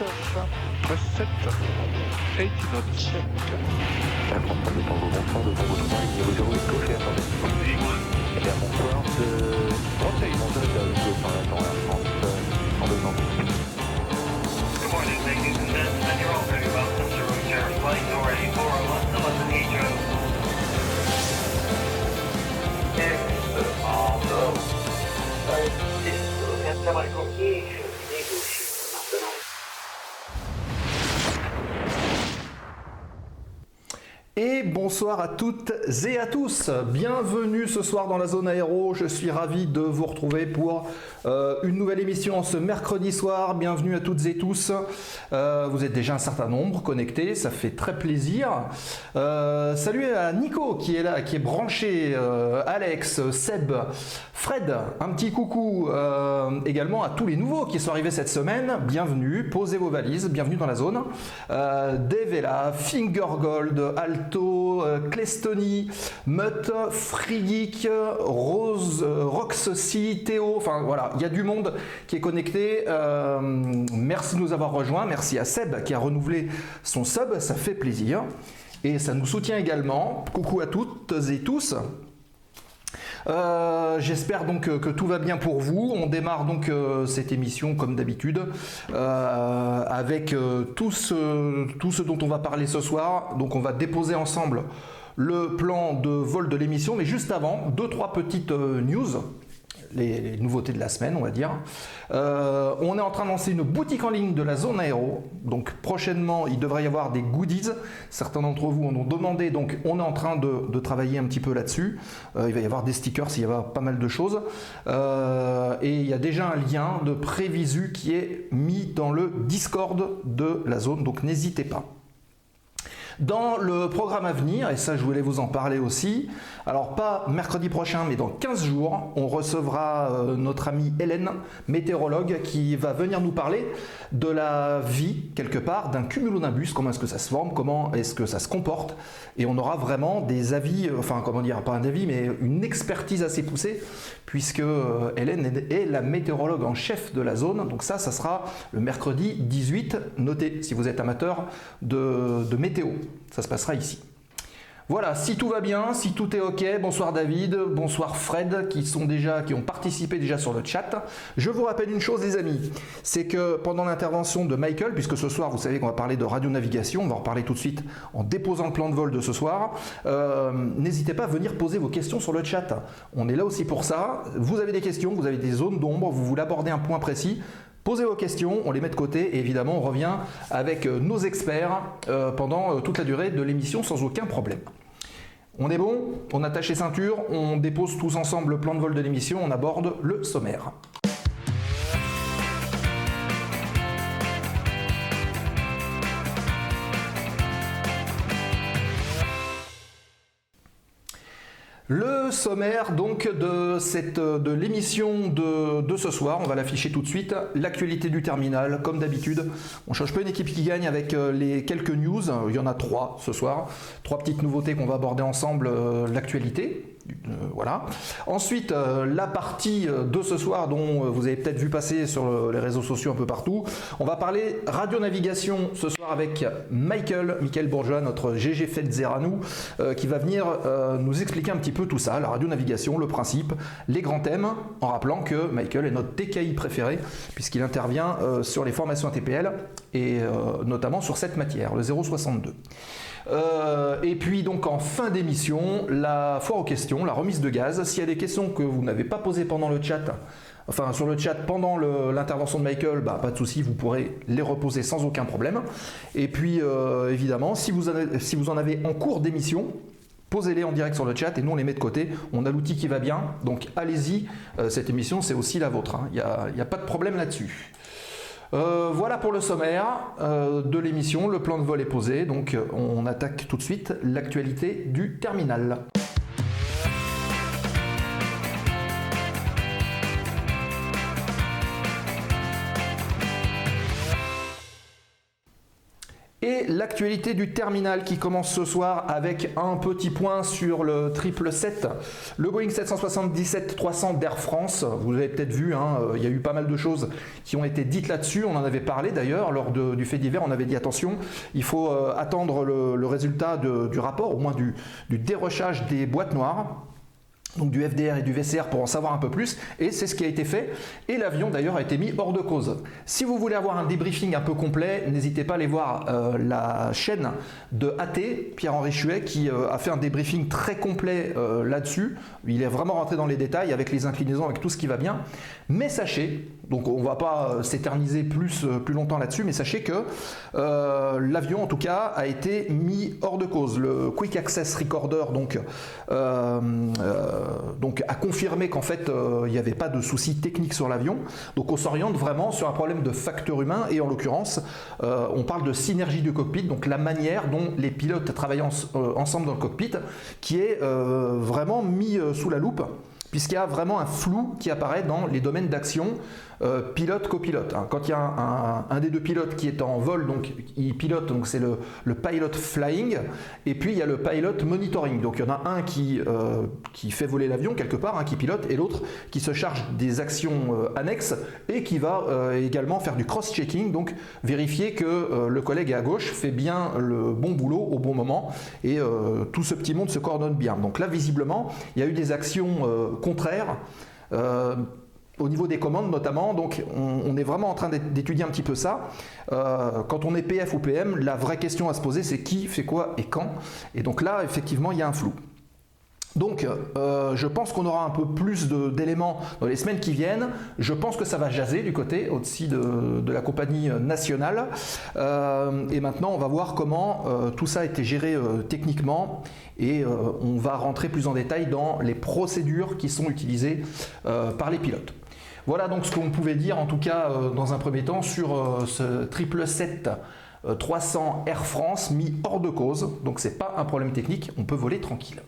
take-off. Press 7. 80 knots. Check. La France de Tango, bonsoir, de Tango 3, niveau 0 est gauche et attendez. Eh bien, bonsoir, de... Rotate. Bonsoir, de David, par la temps, la France, euh, en deux ans. Good morning, ladies and gentlemen. You're all very welcome to route your flight number 8401 to London Heathrow. Et bonsoir à toutes et à tous. Bienvenue ce soir dans la zone aéro. Je suis ravi de vous retrouver pour euh, une nouvelle émission ce mercredi soir. Bienvenue à toutes et tous. Euh, vous êtes déjà un certain nombre connectés, ça fait très plaisir. Euh, salut à Nico qui est là, qui est branché, euh, Alex, Seb, Fred, un petit coucou également à tous les nouveaux qui sont arrivés cette semaine. Bienvenue, posez vos valises, bienvenue dans la zone. Là, Fingergold, Alto, Clestony, Mutt, Freegeek, Rose, euh, Roxy, Théo, enfin voilà, il y a du monde qui est connecté. Euh, merci de nous avoir rejoints, merci à Seb qui a renouvelé son sub, ça fait plaisir. Et ça nous soutient également. Coucou à toutes et tous. Euh, J'espère donc que, que tout va bien pour vous. On démarre donc euh, cette émission comme d'habitude euh, avec euh, tout, ce, dont on va parler ce soir. Donc on va déposer ensemble le plan de vol de l'émission, mais juste avant, deux trois petites euh, news. Les, nouveautés de la semaine, on va dire. Euh, on est en train de lancer une boutique en ligne de la zone aéro. Donc prochainement, il devrait y avoir des goodies. Certains d'entre vous en ont demandé, donc on est en train de, travailler un petit peu là-dessus. Euh, il va y avoir des stickers, il y avoir pas mal de choses. Euh, et il y a déjà un lien de prévisu qui est mis dans le Discord de la zone, donc n'hésitez pas. Dans le programme à venir, et ça je voulais vous en parler aussi, alors pas mercredi prochain, mais dans 15 jours, on recevra euh, notre amie Hélène, météorologue, qui va venir nous parler de la vie, quelque part, d'un cumulonimbus, comment est-ce que ça se forme, comment est-ce que ça se comporte, et on aura vraiment des avis, euh, enfin comment dire, pas un avis, mais une expertise assez poussée, puisque euh, Hélène est la météorologue en chef de la zone, donc ça, ça sera le mercredi 18, notez si vous êtes amateur de météo, ça se passera ici. Voilà, si tout va bien, si tout est ok, bonsoir David, bonsoir Fred qui sont déjà, qui ont participé déjà sur le chat. Je vous rappelle une chose les amis, c'est que pendant l'intervention de Michael, puisque ce soir vous savez qu'on va parler de radionavigation, on va en reparler tout de suite en déposant le plan de vol de ce soir, euh, n'hésitez pas à venir poser vos questions sur le chat. On est là aussi pour ça. Vous avez des questions, vous avez des zones d'ombre, vous voulez aborder un point précis, Posez vos questions, on les met de côté et évidemment on revient avec euh, nos experts euh, pendant euh, toute la durée de l'émission sans aucun problème. On est bon On attache les ceintures, on dépose tous ensemble le plan de vol de l'émission, on aborde le sommaire. Le sommaire donc de, cette, de l'émission de, de ce soir, on va l'afficher tout de suite. L'actualité du terminal, comme d'habitude. On change pas une équipe qui gagne avec euh, les quelques news. Il y en a trois ce soir. Trois petites nouveautés qu'on va aborder ensemble. euh, L'actualité, voilà. Ensuite, euh, la partie euh, de ce soir dont euh, vous avez peut-être vu passer sur euh, les réseaux sociaux un peu partout. On va parler radionavigation ce soir avec Michael, Michael Bourgeois, notre GG Fetzer à nous, euh, qui va venir euh, nous expliquer un petit peu tout ça, la radionavigation, le principe, les grands thèmes, en rappelant que Michael est notre TKI préféré, puisqu'il intervient euh, sur les formations ATPL et euh, notamment sur cette matière, le 062. Euh, et puis donc en fin d'émission, la foire aux questions, la remise de gaz. S'il y a des questions que vous n'avez pas posées pendant le chat, enfin sur le chat pendant l'intervention de Michael, bah, pas de souci, vous pourrez les reposer sans aucun problème. Et puis euh, évidemment, si vous, en avez, en cours d'émission, Posez-les en direct sur le chat et nous on les met de côté. On a l'outil qui va bien, donc allez-y. Euh, cette émission c'est aussi la vôtre. hein. Il n'y a pas de problème là-dessus. Euh, voilà pour le sommaire euh, de l'émission. Le plan de vol est posé, donc euh, on attaque tout de suite l'actualité du terminal. Et l'actualité du terminal qui commence ce soir avec un petit point sur le 777, le Boeing 777-300 d'Air France. Vous avez peut-être vu, hein, euh, il y a eu pas mal de choses qui ont été dites là-dessus. On en avait parlé d'ailleurs lors du fait divers. On avait dit attention, il faut euh, attendre le, résultat du rapport, au moins du dérochage des boîtes noires donc du FDR et du VCR pour en savoir un peu plus, et c'est ce qui a été fait, et l'avion d'ailleurs a été mis hors de cause. Si vous voulez avoir un débriefing un peu complet, n'hésitez pas à aller voir euh, la chaîne de AT, Pierre-Henri Chuet, qui euh, a fait un débriefing très complet euh, là-dessus. Il est vraiment rentré dans les détails avec les inclinaisons, avec tout ce qui va bien. Mais sachez, donc on va pas euh, s'éterniser plus, euh, plus longtemps là-dessus, mais sachez que euh, l'avion en tout cas a été mis hors de cause. Le Quick Access Recorder donc, a confirmé qu'en fait il n'y avait pas de souci technique sur l'avion. Donc on s'oriente vraiment sur un problème de facteur humain et en l'occurrence on parle de synergie du cockpit, donc la manière dont les pilotes travaillent ens- ensemble dans le cockpit qui est vraiment mis sous la loupe puisqu'il y a vraiment un flou qui apparaît dans les domaines d'action euh, pilote-copilote. hein. Quand il y a un, des deux pilotes qui est en vol, donc il pilote, donc c'est le, le pilot flying, et puis il y a le pilot monitoring. Donc il y en a un qui, euh, qui fait voler l'avion quelque part, hein, qui pilote, et l'autre qui se charge des actions euh, annexes et qui va également faire du cross-checking, donc vérifier que le collègue à gauche fait bien le bon boulot au bon moment, et tout ce petit monde se coordonne bien. Donc là, visiblement, il y a eu des actions contraires. Au niveau des commandes notamment, donc on, est vraiment en train d'é- d'étudier un petit peu ça. Euh, quand on est PF ou PM, la vraie question à se poser c'est qui fait quoi et quand. Et donc là, effectivement, il y a un flou. Donc, euh, je pense qu'on aura un peu plus d'éléments dans les semaines qui viennent. Je pense que ça va jaser du côté au-dessus de, de la compagnie nationale. Euh, et maintenant, on va voir comment tout ça a été géré techniquement. Et on va rentrer plus en détail dans les procédures qui sont utilisées par les pilotes. Voilà donc ce qu'on pouvait dire en tout cas euh, dans un premier temps sur euh, ce 777 euh, 300 Air France mis hors de cause. Donc c'est pas un problème technique, on peut voler tranquille.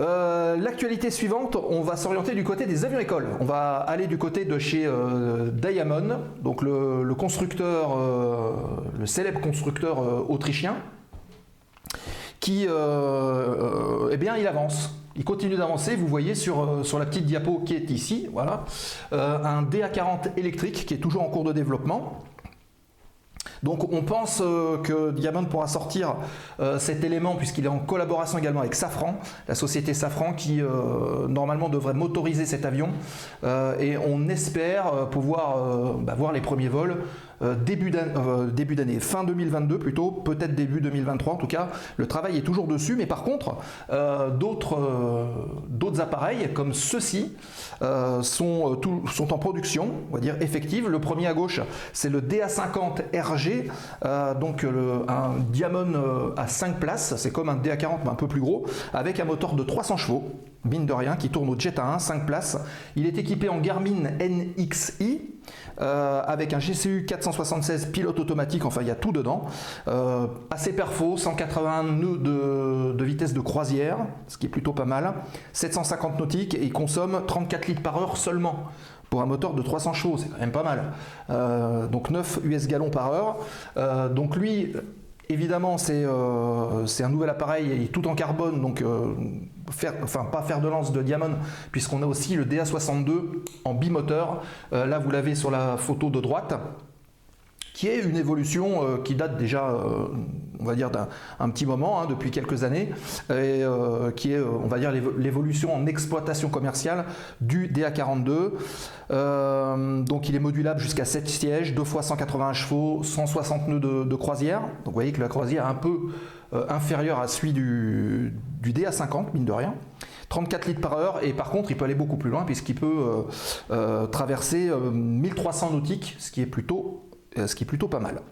Euh, L'actualité suivante, on va s'orienter du côté des avions écoles. On va aller du côté de chez euh, Diamond, donc le, constructeur, euh, le célèbre constructeur euh, autrichien, qui, euh, euh, eh bien, il avance. Il continue d'avancer. Vous voyez sur, euh, sur la petite diapo qui est ici, voilà, euh, un DA40 électrique qui est toujours en cours de développement. Donc on pense euh, que Diamond pourra sortir cet élément puisqu'il est en collaboration également avec Safran, la société Safran qui normalement devrait motoriser cet avion et on espère pouvoir bah, voir les premiers vols début d'an- euh, début d'année, fin 2022 plutôt, peut-être début 2023 en tout cas. Le travail est toujours dessus, mais par contre euh, d'autres euh, appareils comme ceux-ci euh, sont, euh, en production, on va dire effective. Le premier à gauche, c'est le DA50 RG, euh, donc un Diamond euh, à 5 places, c'est comme un DA40 mais un peu plus gros, avec un moteur de 300 chevaux, mine de rien, qui tourne au Jet A1, 5 places. Il est équipé en Garmin NXI. Euh, avec un GCU 476 pilote automatique, enfin il y a tout dedans. Euh, assez perfo, 181 nœuds de, vitesse de croisière, ce qui est plutôt pas mal. 750 nautiques et il consomme 34 litres par heure seulement. Pour un moteur de 300 chevaux, c'est quand même pas mal. Euh, donc 9 US gallons par heure. Donc lui, Évidemment, c'est un nouvel appareil, il est tout en carbone, donc enfin pas faire de lance de Diamond, puisqu'on a aussi le DA62 en bimoteur. Euh, là, vous l'avez sur la photo de droite qui est une évolution euh, qui date déjà, euh, on va dire, d'un un petit moment, hein, depuis quelques années, et qui est, on va dire, l'évo- l'évolution en exploitation commerciale du DA42. Euh, donc il est modulable jusqu'à 7 sièges, 2 fois 180 chevaux, 160 nœuds de, de croisière. Donc vous voyez que la croisière un peu euh, inférieure à celui du, du DA50, mine de rien. 34 litres par heure et par contre il peut aller beaucoup plus loin puisqu'il peut euh, euh, traverser euh, 1300 nautiques, ce qui est plutôt ce qui est plutôt pas mal.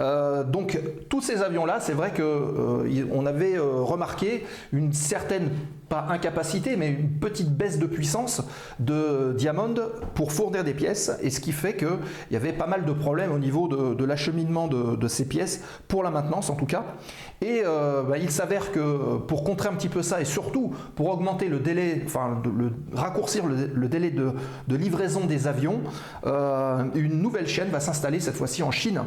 Euh, donc tous ces avions-là, c'est vrai que euh, avait euh, remarqué une certaine, pas incapacité, mais une petite baisse de puissance de Diamond pour fournir des pièces, et ce qui fait qu'il y avait pas mal de problèmes au niveau de, l'acheminement de, ces pièces, pour la maintenance en tout cas. Et bah, il s'avère que pour contrer un petit peu ça, et surtout pour augmenter le délai, enfin raccourcir le, délai de, livraison des avions, une nouvelle chaîne va s'installer cette fois-ci en Chine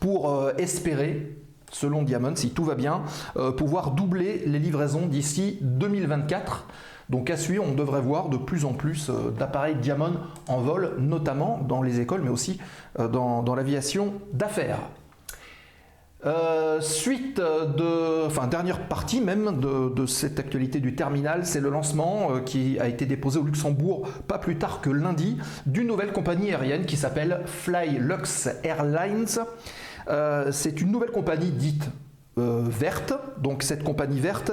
pour euh, espérer selon Diamond, si tout va bien, euh, pouvoir doubler les livraisons d'ici 2024. Donc à suivre, on devrait voir de plus en plus euh, d'appareils Diamond en vol, notamment dans les écoles, mais aussi dans, l'aviation d'affaires. Suite de, enfin dernière partie même de, de cette actualité du terminal, c'est le lancement qui a été déposé au Luxembourg pas plus tard que lundi d'une nouvelle compagnie aérienne qui s'appelle Flylux Airlines. Euh, c'est une nouvelle compagnie dite euh, verte. Donc cette compagnie verte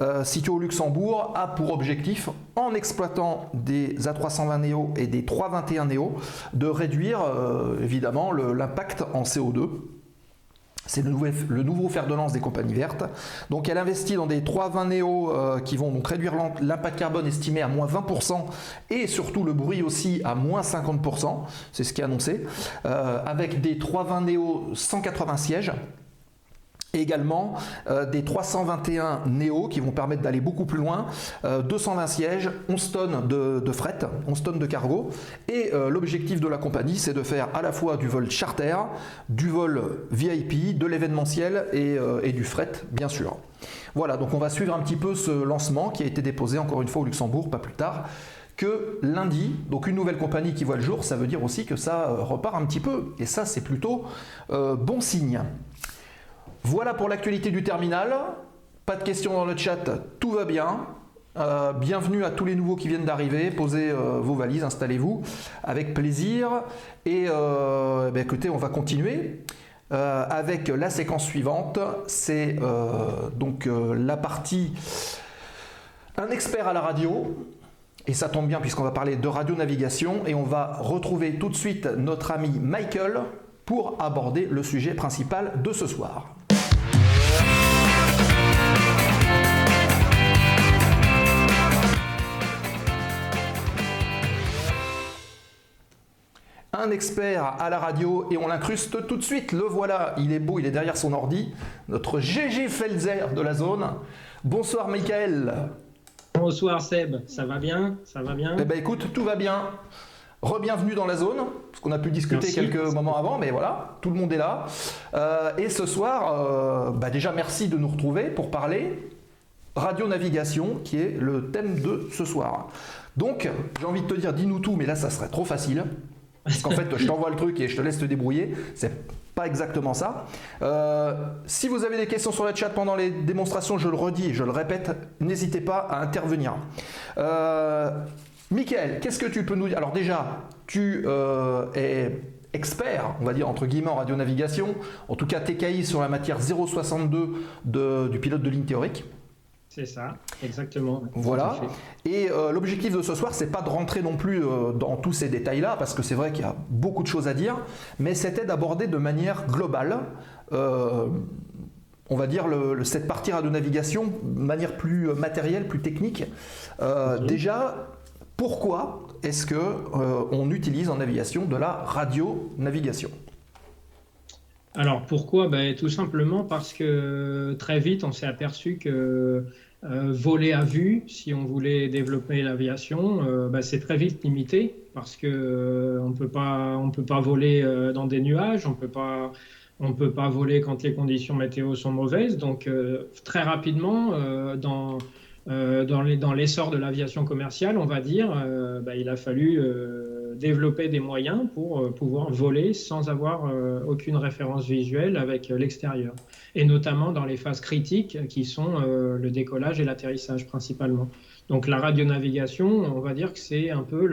euh, située au Luxembourg a pour objectif, en exploitant des A320 Neo et des 321 Neo, de réduire évidemment l'impact en CO2. C'est le, nouveau fer de lance des compagnies vertes. Donc elle investit dans des 320 Neo euh, qui vont donc réduire l'impact carbone estimé à moins 20% et surtout le bruit aussi à moins 50%. C'est ce qui est annoncé. Euh, avec des 320 Neo 180 sièges. Également euh, des 321 Neo qui vont permettre d'aller beaucoup plus loin, euh, 220 sièges, 11 tonnes de, fret, 11 tonnes de cargo. Et euh, l'objectif de la compagnie, c'est de faire à la fois du vol charter, du vol VIP, de l'événementiel et, euh, du fret, bien sûr. Voilà, donc on va suivre un petit peu ce lancement qui a été déposé encore une fois au Luxembourg, pas plus tard que lundi. Donc une nouvelle compagnie qui voit le jour, ça veut dire aussi que ça euh, repart un petit peu. Et ça, c'est plutôt euh, bon signe. Voilà pour l'actualité du terminal. Pas de questions dans le chat, tout va bien. Euh, bienvenue à tous les nouveaux qui viennent d'arriver. Posez euh, vos valises, installez-vous avec plaisir. Et euh, ben, écoutez, on va continuer avec la séquence suivante. C'est donc la partie un expert à la radio. Et ça tombe bien puisqu'on va parler de radionavigation et on va retrouver tout de suite notre ami Michael pour aborder le sujet principal de ce soir. Un expert à la radio et on l'incruste tout de suite. Le voilà, il est beau, il est derrière son ordi. Notre GG Felzer de la zone. Bonsoir Michael. Bonsoir Seb, ça va bien? Ça va bien? Eh ben écoute, tout va bien. Rebienvenue dans la zone, parce qu'on a pu discuter Merci. quelques moments avant, mais voilà, tout le monde est là. Euh, et ce soir, euh, bah déjà merci de nous retrouver pour parler radionavigation, qui est le thème de ce soir. Donc, j'ai envie de te dire, dis-nous tout, mais là, ça serait trop facile. Parce qu'en fait, je t'envoie le truc et je te laisse te débrouiller. C'est pas exactement ça. Euh, si vous avez des questions sur le chat pendant les démonstrations, je le redis, je le répète, n'hésitez pas à intervenir. Euh, Michael, qu'est-ce que tu peux nous dire? Alors déjà, tu euh, es expert, on va dire entre guillemets en radionavigation, en tout cas TKI sur la matière 062 de- du pilote de ligne théorique. C'est ça, exactement. Voilà. Et euh, l'objectif de ce soir, c'est pas de rentrer non plus euh, dans tous ces détails-là, parce que c'est vrai qu'il y a beaucoup de choses à dire, mais c'était d'aborder de manière globale, euh, on va dire, le- le- cette partie radionavigation de manière plus matérielle, plus technique. Déjà, pourquoi est-ce que euh, on utilise en aviation de la radionavigation? Alors pourquoi? Ben, Tout simplement parce que très vite on s'est aperçu que euh, voler à vue, si on voulait développer l'aviation, euh, ben, c'est très vite limité parce que euh, on peut pas on peut pas voler euh, dans des nuages, on peut pas on peut pas voler quand les conditions météo sont mauvaises. Donc euh, très rapidement euh, dans euh, dans les- dans l'essor de l'aviation commerciale, on va dire, euh, ben, il a fallu euh, développer des moyens pour pouvoir voler sans avoir aucune référence visuelle avec l'extérieur. Et notamment dans les phases critiques qui sont le décollage et l'atterrissage principalement. Donc la radionavigation, on va dire que c'est un peu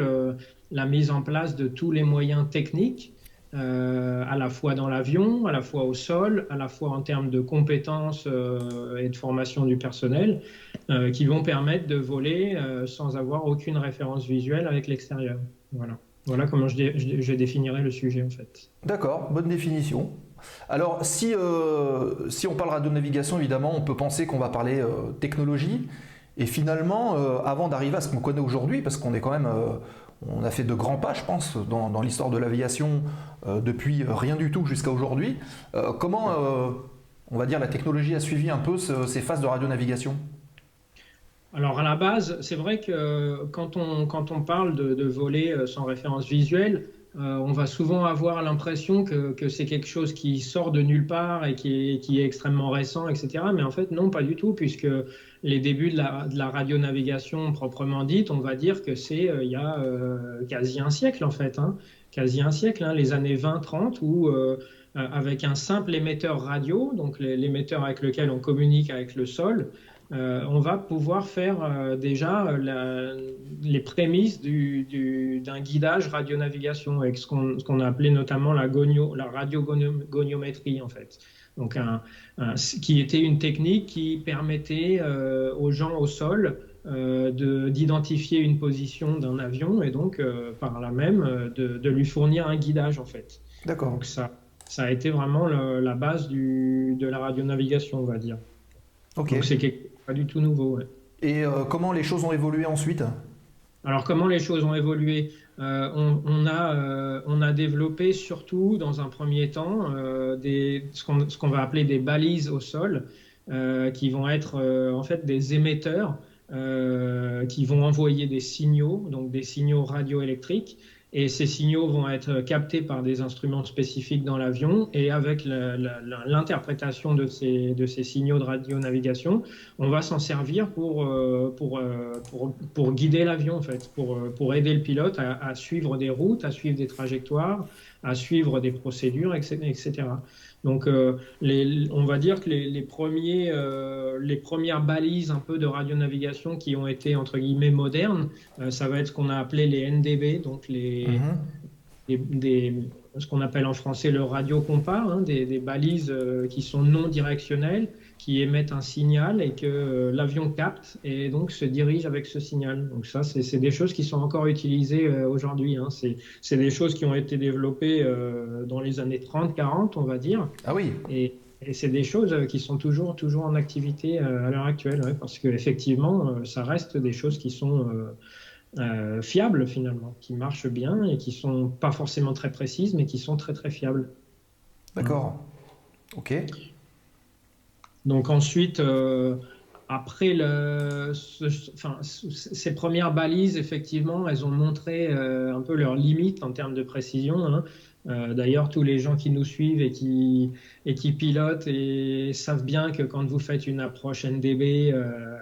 la mise en place de tous les moyens techniques, à la fois dans l'avion, à la fois au sol, à la fois en termes de compétences et de formation du personnel, euh, qui vont permettre de voler euh, sans avoir aucune référence visuelle avec l'extérieur. Voilà. Voilà comment je, dé- définirais le sujet en fait. D'accord, bonne définition. Alors, si, euh, si on parle radionavigation, évidemment, on peut penser qu'on va parler euh, technologie. Et finalement, euh, avant d'arriver à ce qu'on connaît aujourd'hui, parce qu'on est quand même, on a fait de grands pas, je pense, dans, l'histoire de l'aviation depuis rien du tout jusqu'à aujourd'hui. comment, on va dire, la technologie a suivi un peu ce- ces phases de radionavigation Alors à la base, c'est vrai que quand on, quand on parle de, de euh, sans référence visuelle, euh, on va souvent avoir l'impression que, que c'est quelque chose qui sort de nulle part et qui est, qui est extrêmement récent, etc. Mais en fait, non, pas du tout, puisque les débuts de la, radionavigation proprement dite, on va dire que c'est euh, il y a euh, quasi un siècle, en fait. Hein, quasi un siècle, hein, les années 20-30, où euh, euh, avec un simple émetteur radio, donc l'émetteur avec lequel on communique avec le sol, euh, on va pouvoir faire euh, déjà euh, la- les prémices du- du- d'un guidage radionavigation avec ce qu'on a appelé notamment la, gonio, la radiogoniométrie en fait. Donc un, un- ce qui était une technique qui permettait euh, aux gens au sol de- d'identifier une position d'un avion et donc par là même de, de lui fournir un guidage en fait. D'accord. Donc ça, ça a été vraiment le- la base du, de la radionavigation, on va dire. Ok. Donc c'est quelque- pas du tout nouveau. ouais. Et euh, comment les choses ont évolué ensuite? Alors comment les choses ont évolué? Euh, on, on a, euh, on a développé surtout dans un premier temps des, ce qu'on qu'on va appeler des balises au sol, qui vont être en fait des émetteurs qui vont envoyer des signaux, donc des signaux radioélectriques. Et ces signaux vont être captés par des instruments spécifiques dans l'avion. Et avec l'interprétation de ces, signaux de radionavigation, on va s'en servir pour, euh, euh, guider l'avion, en fait, pour, euh, pour aider le pilote à, à suivre des routes, à suivre des trajectoires, à suivre des procédures, etc. Donc, euh, les, on va dire que les, les, premiers, euh, les premières balises un peu de radionavigation qui ont été, entre guillemets, modernes, euh, ça va être ce qu'on a appelé les NDB, donc les, Mhm. des- ce qu'on appelle en français le radiocompas, hein, des, des balises qui sont non directionnelles, qui émettent un signal et que euh, l'avion capte et donc se dirige avec ce signal. Donc ça, c'est des choses qui sont encore utilisées euh, aujourd'hui. Hein. C'est des choses qui ont été développées euh, dans les années 30-40, on va dire. Ah oui. Et, et c'est des choses qui sont toujours, toujours en activité à l'heure actuelle, ouais, parce qu'effectivement, ça reste des choses qui sont euh, euh, fiables finalement, qui marchent bien et qui sont pas forcément très précises, mais qui sont très très fiables. D'accord. Ok. Donc ensuite, euh, après le, ce- enfin, ce- ces premières balises, effectivement, elles ont montré euh, un peu leurs limites en termes de précision. hein. Euh, D'ailleurs, tous les gens qui nous suivent et qui, et qui pilotent et savent bien que quand vous faites une approche NDB euh,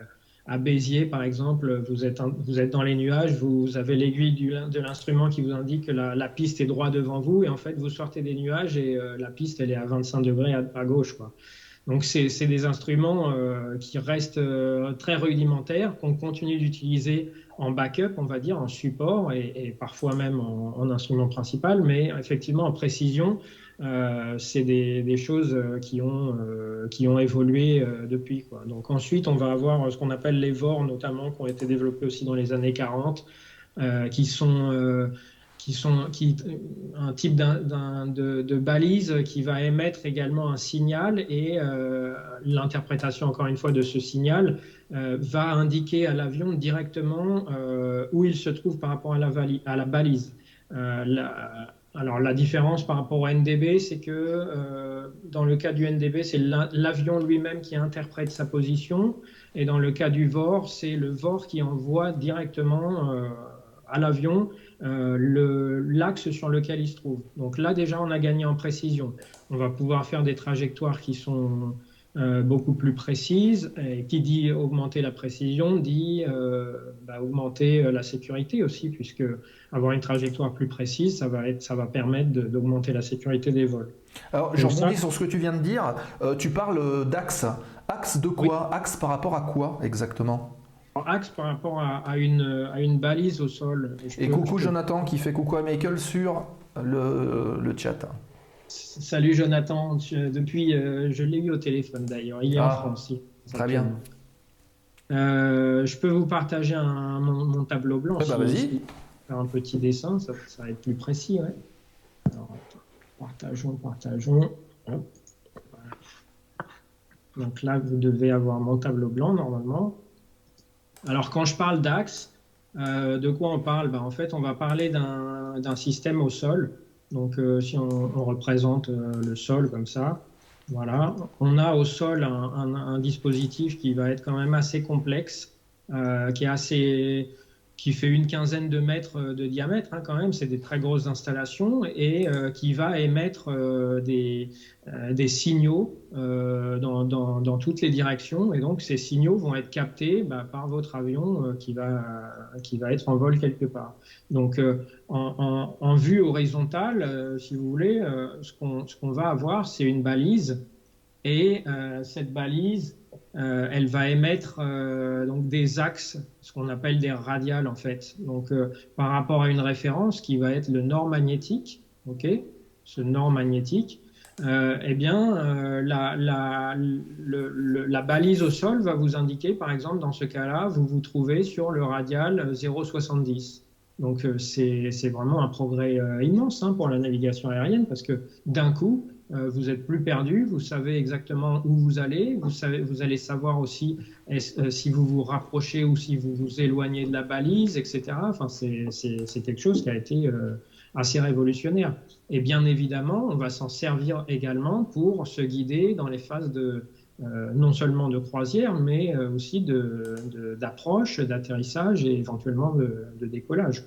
à Béziers, par exemple, vous êtes, vous êtes dans les nuages, vous avez l'aiguille de l'instrument qui vous indique que la, la piste est droit devant vous, et en fait, vous sortez des nuages et euh, la piste, elle est à 25 degrés à, à gauche. Quoi. Donc, c'est des instruments euh, qui restent euh, très rudimentaires, qu'on continue d'utiliser en backup, on va dire, en support et, et parfois même en, en instrument principal, mais effectivement en précision, euh, c'est des, des choses euh, qui ont, euh, qui ont évolué euh, depuis. Quoi. Donc ensuite, on va avoir ce qu'on appelle les VOR, notamment, qui ont été développés aussi dans les années 40, euh, qui sont... euh, qui sont qui, un type de, balise qui va émettre également un signal et euh, l'interprétation encore une fois de ce signal euh, va indiquer à l'avion directement euh, où il se trouve par rapport à la, balise. Euh, alors la différence par rapport au NDB, c'est que euh, dans le cas du NDB, c'est l'avion lui-même qui interprète sa position, et dans le cas du VOR, c'est le VOR qui envoie directement euh, à l'avion euh, l'axe sur lequel il se trouve. Donc là déjà, on a gagné en précision. On va pouvoir faire des trajectoires qui sont euh, beaucoup plus précises. Et qui dit augmenter la précision dit euh, bah, augmenter la sécurité aussi, puisque avoir une trajectoire plus précise, ça va, être, ça va permettre d'augmenter la sécurité des vols. Alors, je rebondis sur ce que tu viens de dire. Tu parles d'axe. Axe de quoi? Axe par rapport à quoi exactement? Axe par rapport à, à une, à une balise au sol. Et coucou je Jonathan qui fait coucou à Michael sur le, le chat. Salut Jonathan, Tu- depuis, euh, je l'ai eu au téléphone d'ailleurs, il est en Ah, France. il- très bien. Euh, je peux vous partager un- mon, mon tableau blanc. Ben, si- vas-y. si- Faire un petit dessin, ça, ça va être plus précis. Ouais. Alors, partageons, partageons. Hop. Donc là, vous devez avoir mon tableau blanc normalement. Alors quand je parle d'axe, euh, de quoi on parle? Ben, En fait, on va parler d'un système au sol. Donc euh, si on, représente euh, le sol comme ça, voilà, on a au sol un, dispositif qui va être quand même assez complexe, qui est assez, qui fait une quinzaine de mètres de diamètre hein, quand même, c'est des très grosses installations, et qui va émettre des, des, signaux dans, toutes les directions. Et donc ces signaux vont être captés bah, par votre avion qui, va, qui va être en vol quelque part. Donc en, vue horizontale, si vous voulez, ce qu'on va avoir, c'est une balise. Et cette balise, euh, elle va émettre euh, donc des axes, ce qu'on appelle des radiales en fait. Donc euh, par rapport à une référence qui va être le nord magnétique, ok, ce nord magnétique, eh bien la, balise au sol va vous indiquer, par exemple dans ce cas-là, vous vous trouvez sur le radial 0,70. Donc c'est vraiment un progrès immense hein, pour la navigation aérienne parce que d'un coup, vous êtes plus perdu, vous savez exactement où vous allez, vous, allez savoir aussi euh, si vous vous rapprochez ou si vous vous éloignez de la balise, etc. Enfin, c'est quelque chose qui a été euh, assez révolutionnaire. Et bien évidemment, on va s'en servir également pour se guider dans les phases de, non seulement de croisière, mais aussi d'approche, d'atterrissage et éventuellement de, décollage.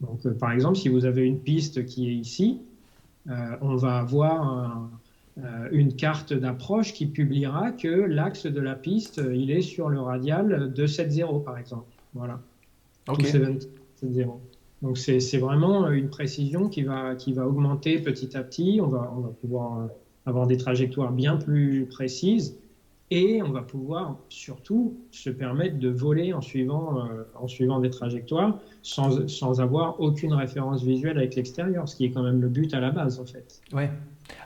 Donc, par exemple, si vous avez une piste qui est ici, euh, on va avoir euh, une carte d'approche qui publiera que l'axe de la piste, euh, il est sur le radial 270 par exemple. Voilà. Ok. Donc c'est vraiment une précision qui va, qui va augmenter petit à petit. On va, on va pouvoir avoir des trajectoires bien plus précises et on va pouvoir surtout se permettre de voler en suivant, euh, en suivant des trajectoires sans, sans, avoir aucune référence visuelle avec l'extérieur, ce qui est quand même le but à la base en fait. Ouais.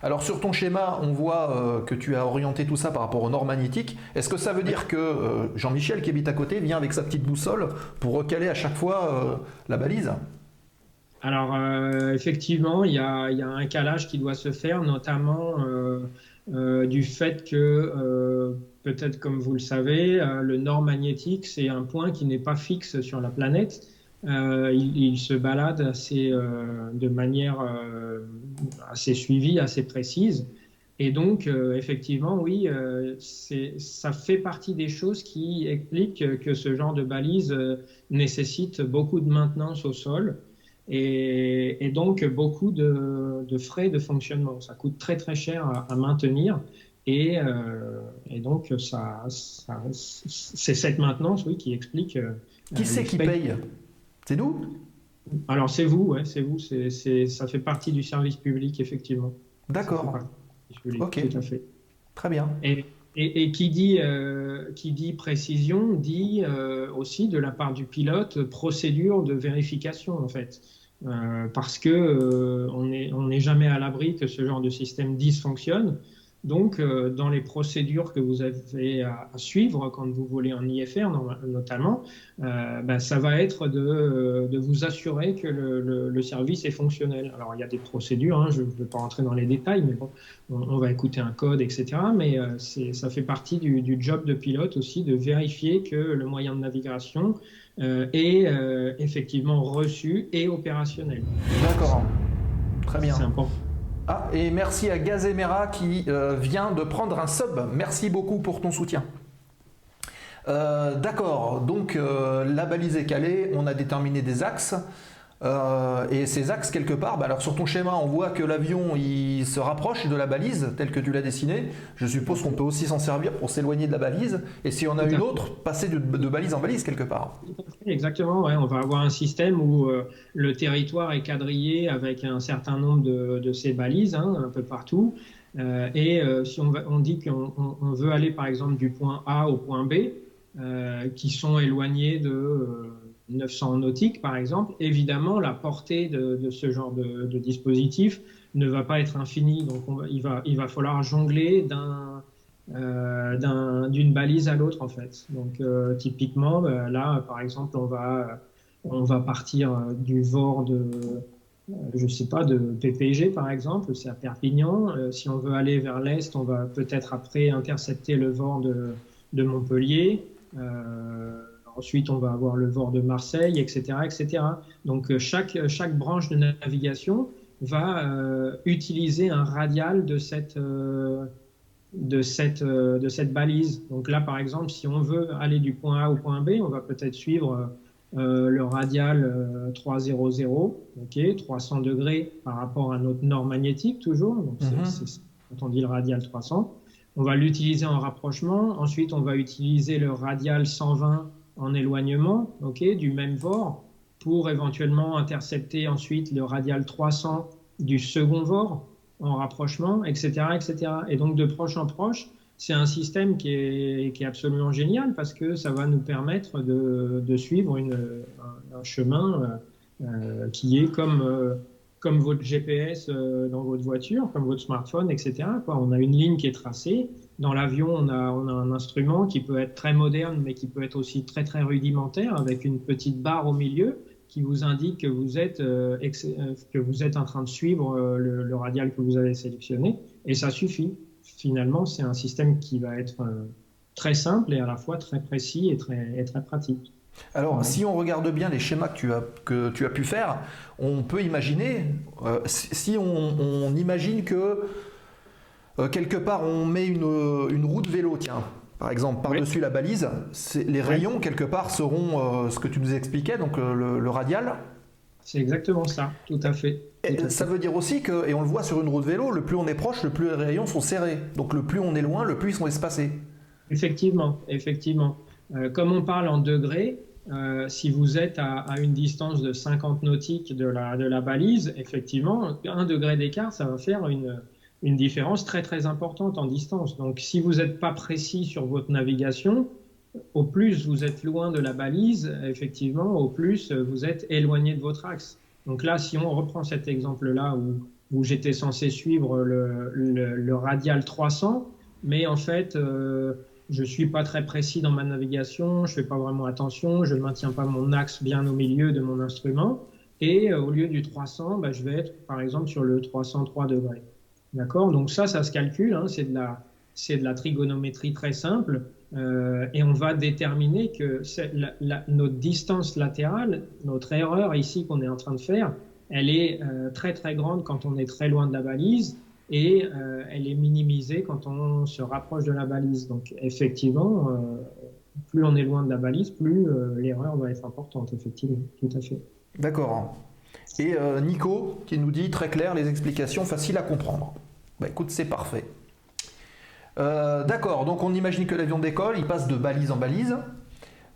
Alors sur ton schéma, on voit euh, que tu as orienté tout ça par rapport au nord magnétique. Est-ce que ça veut dire que euh, Jean-Michel qui habite à côté vient avec sa petite boussole pour recaler à chaque fois la balise? Alors effectivement, il y, a, y, a, un calage qui doit se faire, notamment du fait que, euh, peut-être comme vous le savez, euh, le nord magnétique, c'est un point qui n'est pas fixe sur la planète. Il, il, se balade assez, de manière assez suivie, assez précise. Et donc, effectivement, oui, ça fait partie des choses qui expliquent que ce genre de balise nécessite beaucoup de maintenance au sol et, donc beaucoup de, frais de fonctionnement. Ça coûte très très cher à, maintenir et, euh, et, donc ça, c'est cette maintenance oui, qui explique. Euh, qui c'est qui paye? C'est nous? Alors c'est vous, ouais, c'est vous. Ça fait partie du service public effectivement. D'accord. Ok. Tout à fait. Très bien. Et, et, qui, dit, euh, qui dit précision dit aussi de la part du pilote procédure de vérification en fait. Euh, parce que euh, on n'est on jamais à l'abri que ce genre de système dysfonctionne. Donc, euh, dans les procédures que vous avez à, suivre quand vous volez en IFR, notamment, ben, ça va être de, de vous assurer que le, le, service est fonctionnel. Alors, il y a des procédures, hein, je ne vais pas rentrer dans les détails, mais bon, on, va écouter un code, etc. Mais ça fait partie du, du, job de pilote aussi de vérifier que le moyen de navigation euh, est euh, effectivement reçu et opérationnel. D'accord. Très bien. C'est important. Ah, et merci à Gazemera qui euh, vient de prendre un sub. Merci beaucoup pour ton soutien. D'accord, donc la balise est calée, on a déterminé des axes. Euh, et ces axes, quelque part, bah alors sur ton schéma, on voit que l'avion il se rapproche de la balise telle que tu l'as dessinée. Je suppose qu'on peut aussi s'en servir pour s'éloigner de la balise. Et si on a une autre, passer de, balise en balise quelque part. Exactement, on va avoir un système où euh, le territoire est quadrillé avec un certain nombre de, ces balises, hein, un peu partout. Euh, et si on, on dit qu'on veut aller par exemple du point A au point B, qui sont éloignés de 900 nautiques, par exemple, évidemment, la portée de, ce genre de, dispositif ne va pas être infinie. Donc, il, va, il va falloir jongler euh, d'une balise à l'autre, en fait. Donc, euh, typiquement, bah, là, par exemple, on va, on va partir du VOR de, je sais pas, de PPG, par exemple, c'est à Perpignan. Euh, si on veut aller vers l'Est, on va peut-être après intercepter le VOR de, de Montpellier. Ensuite, on va avoir le VOR de Marseille, etc. etc. Donc, euh, chaque, chaque branche de navigation va euh, utiliser un radial de cette, euh, de, cette, de cette balise. Donc là, par exemple, si on veut aller du point A au point B, on va peut-être suivre euh, le radial euh, 300, ok, 300 degrés par rapport à notre nord magnétique toujours. Donc Mhm. c'est- quand on dit le radial 300, on va l'utiliser en rapprochement. Ensuite, on va utiliser le radial 120 en éloignement, du même VOR pour éventuellement intercepter ensuite le radial 300 du second VOR en rapprochement, etc., etc. Et donc de proche en proche, c'est un système qui est, qui est absolument génial parce que ça va nous permettre de, de suivre une, un, chemin euh, euh, qui est comme, euh, comme votre GPS dans votre voiture, comme votre smartphone, etc. On a une ligne qui est tracée. Dans l'avion, on a, un instrument qui peut être très moderne, mais qui peut être aussi très très rudimentaire, avec une petite barre au milieu qui vous indique que vous êtes, euh, euh, que vous êtes en train de suivre euh, le, radial que vous avez sélectionné, et ça suffit. Finalement, c'est un système qui va être très simple et à la fois très précis et très, très pratique. Alors, si on regarde bien les schémas que tu as, que tu as pu faire, on peut imaginer, si on imagine que euh, quelque part on met une, une roue de vélo, tiens, par exemple, par-dessus la balise, les rayons quelque part seront euh, ce que tu nous expliquais, donc euh, le, le radial. C'est exactement ça, tout à fait. Et Tout à ça fait. veut dire aussi que, et on le voit sur une roue de vélo, le plus on est proche, le plus les rayons sont serrés. Donc le plus on est loin, le plus ils sont espacés. Effectivement, effectivement. Euh, comme on parle en degrés, euh, si vous êtes à, à une distance de 50 nautiques de la, de la balise, effectivement, un degré d'écart, ça va faire une, une différence très très importante en distance. Donc si vous n'êtes pas précis sur votre navigation, au plus vous êtes loin de la balise, effectivement, au plus vous êtes éloigné de votre axe. Donc là, si on reprend cet exemple-là où, j'étais censé suivre le, radial 300, mais en fait, euh, je suis pas très précis dans ma navigation, je fais pas vraiment attention, je ne maintiens pas mon axe bien au milieu de mon instrument, et euh, au lieu du 300, bah, je vais être par exemple sur le 303 degrés. D'accord? Donc ça, ça se calcule, hein, c'est de la de la trigonométrie très simple, euh, et on va déterminer que notre distance latérale, notre erreur ici qu'on est en train de faire, elle est euh, très très grande quand on est très loin de la balise et euh, elle est minimisée quand on se rapproche de la balise. Donc effectivement, plus on est loin de la balise, plus l'erreur va être importante, effectivement, tout à fait. D'accord. Et euh, Nico qui nous dit très clair, les explications faciles à comprendre. Bah écoute, c'est parfait. Euh, D'accord, donc on imagine que l'avion décolle, il passe de balise en balise.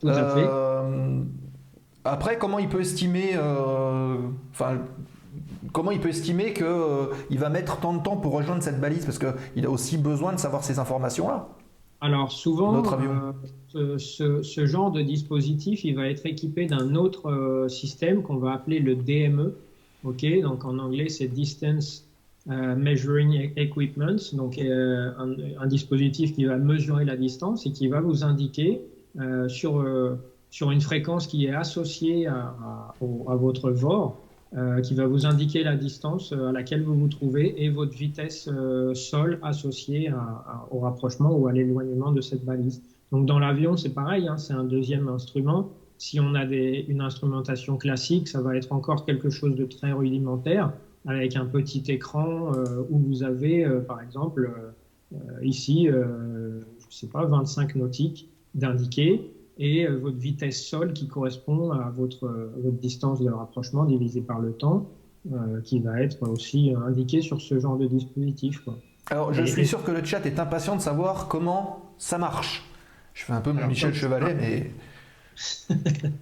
Tout à fait. Euh, Après, comment il peut estimer, enfin, comment il peut estimer que euh, il va mettre tant de temps pour rejoindre cette balise? Parce qu'il a aussi besoin de savoir ces informations-là. Alors souvent, avion. euh, ce, genre de dispositif, il va être équipé d'un autre euh, système qu'on va appeler le DME. Ok, donc en anglais c'est Distance euh, Measuring E- Equipment, donc euh, un, un dispositif qui va mesurer la distance et qui va vous indiquer euh, sur euh, sur une fréquence qui est associée à, à votre VOR, euh, qui va vous indiquer la distance euh, à laquelle vous vous trouvez et votre vitesse euh, sol associée à- à- au rapprochement ou à l'éloignement de cette balise. Donc dans l'avion, c'est pareil, hein, c'est un deuxième instrument. Si on a des, une instrumentation classique, ça va être encore quelque chose de très rudimentaire, avec un petit écran euh, où vous avez, euh, par exemple, euh, ici, je sais pas, 25 nautiques d'indiquer et euh, votre vitesse sol qui correspond à votre, euh, votre distance de rapprochement divisée par le temps, euh, qui va être aussi indiqué sur ce genre de dispositif. Quoi. Alors, je Et- suis sûr que le chat est impatient de savoir comment ça marche. Je fais un peu mon Alors, Michel comme- Chevalet, mais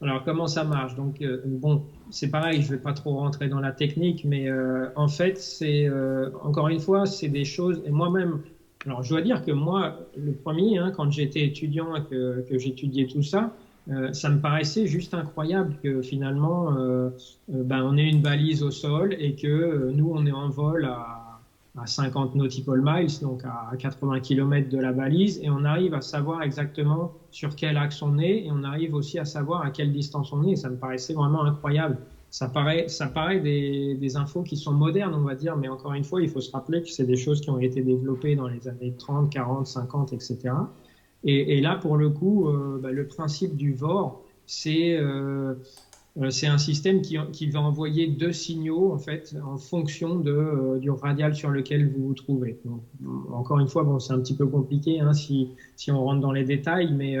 Alors comment ça marche? Donc euh, bon, c'est pareil, je vais pas trop rentrer dans la technique, mais euh, en fait c'est euh, encore une fois c'est des choses et moi-même. Alors je dois dire que moi le premier, hein, quand j'étais étudiant et que, que j'étudiais tout ça, euh, ça me paraissait juste incroyable que finalement euh, euh, ben, on ait une balise au sol et que euh, nous on est en vol à à 50 nautical miles, donc à 80 km de la balise, et on arrive à savoir exactement sur quel axe on est, et on arrive aussi à savoir à quelle distance on est. Ça me paraissait vraiment incroyable. Ça paraît, ça paraît des, infos qui sont modernes, on va dire, mais encore une fois, il faut se rappeler que c'est des choses qui ont été développées dans les années 30, 40, 50, etc. Et, là, pour le coup, euh, bah, le principe du VOR, c'est euh, Euh, un système qui, qui, va envoyer deux signaux en fait en fonction euh, du radial sur lequel vous vous trouvez. Encore une fois, bon, c'est un petit peu compliqué hein, si, si, on rentre dans les détails, mais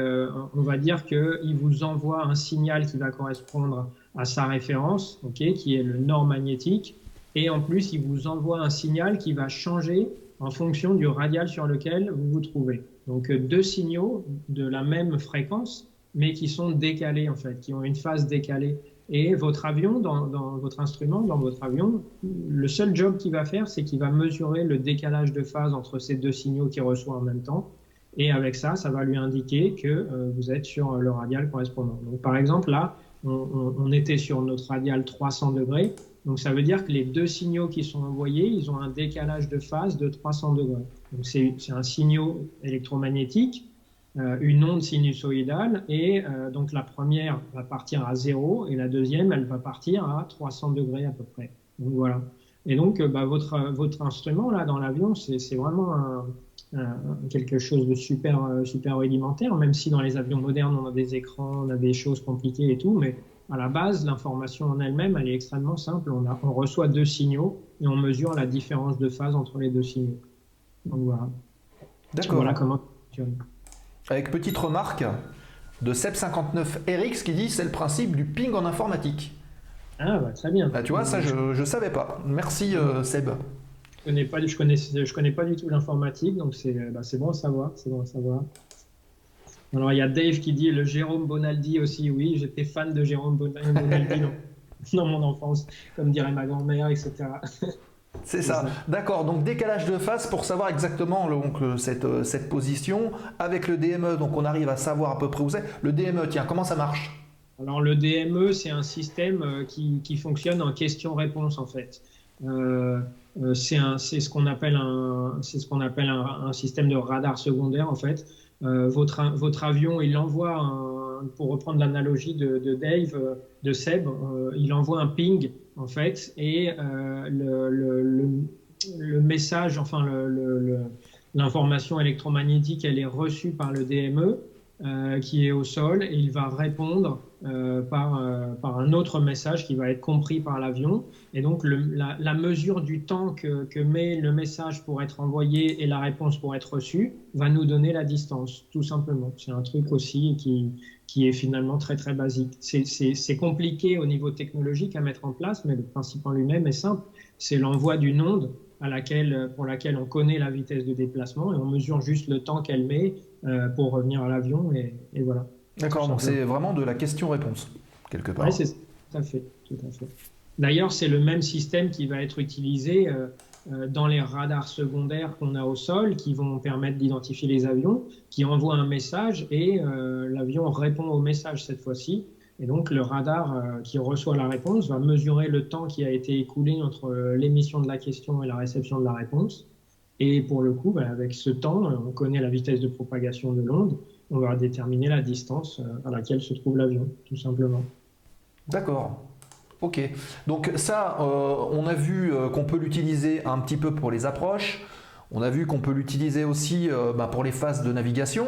on va dire qu'il vous envoie un signal qui va correspondre à sa référence, okay, qui est le nord magnétique, et en plus il vous envoie un signal qui va changer en fonction du radial sur lequel vous vous trouvez. Donc deux signaux de la même fréquence mais qui sont décalés en fait, qui ont une phase décalée. Et votre avion, dans, dans, votre instrument, dans votre avion, le seul job qu'il va faire, c'est qu'il va mesurer le décalage de phase entre ces deux signaux qu'il reçoit en même temps. Et avec ça, ça va lui indiquer que euh, vous êtes sur le radial correspondant. Donc, par exemple, là, on, était sur notre radial 300 degrés. Donc, ça veut dire que les deux signaux qui sont envoyés, ils ont un décalage de phase de 300 degrés. Donc, c'est un signal électromagnétique euh, une onde sinusoïdale et euh, donc la première va partir à 0 et la deuxième elle va partir à 300 degrés à peu près. Donc voilà. Et donc euh, bah, votre, votre instrument là dans l'avion c'est vraiment un, quelque chose de super, super rudimentaire, même si dans les avions modernes on a des écrans, on a des choses compliquées et tout, mais à la base l'information en elle-même elle est extrêmement simple. On, a, on reçoit deux signaux et on mesure la différence de phase entre les deux signaux. Donc voilà. D'accord. Voilà comment avec petite remarque de Seb59RX qui dit c'est le principe du ping en informatique. Ah, bah, très bien. Bah, tu vois, ça, je ne savais pas. Merci, euh, Seb. Je connais pas, je connais, je connais pas du tout l'informatique, donc c'est bah, bon à savoir. C'est bon à savoir. Alors, il y a Dave qui dit le Jérôme Bonaldi aussi. Oui, j'étais fan de Jérôme Bonaldi dans, dans mon enfance, comme dirait ma grand-mère, etc. C'est ça. D'accord. Donc décalage de phase pour savoir exactement donc, cette, euh, cette position. Avec le DME, donc on arrive à savoir à peu près où c'est. Le DME, tiens, comment ça marche? Alors le DME, c'est un système euh, qui, qui fonctionne en question-réponse en fait. Euh, euh c'est ce qu'on appelle, un, système de radar secondaire en fait. Euh, votre, avion, il envoie pour reprendre l'analogie de, Dave, de Seb, il envoie un ping en fait, et euh, le, le, message, enfin l'information électromagnétique, elle est reçue par le DME euh, qui est au sol et il va répondre euh, par, euh, par un autre message qui va être compris par l'avion. Et donc la, mesure du temps que, met le message pour être envoyé et la réponse pour être reçue va nous donner la distance, tout simplement. C'est un truc aussi qui, qui est finalement très très basique. C'est compliqué au niveau technologique à mettre en place, mais le principe en lui-même est simple. C'est l'envoi d'une onde à laquelle, pour laquelle on connaît la vitesse de déplacement et on mesure juste le temps qu'elle met euh, pour revenir à l'avion et voilà. D'accord, donc c'est vraiment de la question-réponse, quelque part. Oui, c'est tout à fait. Tout à fait. D'ailleurs, c'est le même système qui va être utilisé euh, euh, dans les radars secondaires qu'on a au sol qui vont permettre d'identifier les avions, qui envoient un message et euh, l'avion répond au message cette fois-ci. Et donc le radar euh, qui reçoit la réponse va mesurer le temps qui a été écoulé entre l'émission de la question et la réception de la réponse. Et pour le coup, bah, avec ce temps, on connaît la vitesse de propagation de l'onde, on va déterminer la distance à laquelle se trouve l'avion, tout simplement. D'accord. Ok, donc ça, euh, on a vu euh, qu'on peut l'utiliser un petit peu pour les approches, on a vu qu'on peut l'utiliser aussi euh, bah, pour les phases de navigation.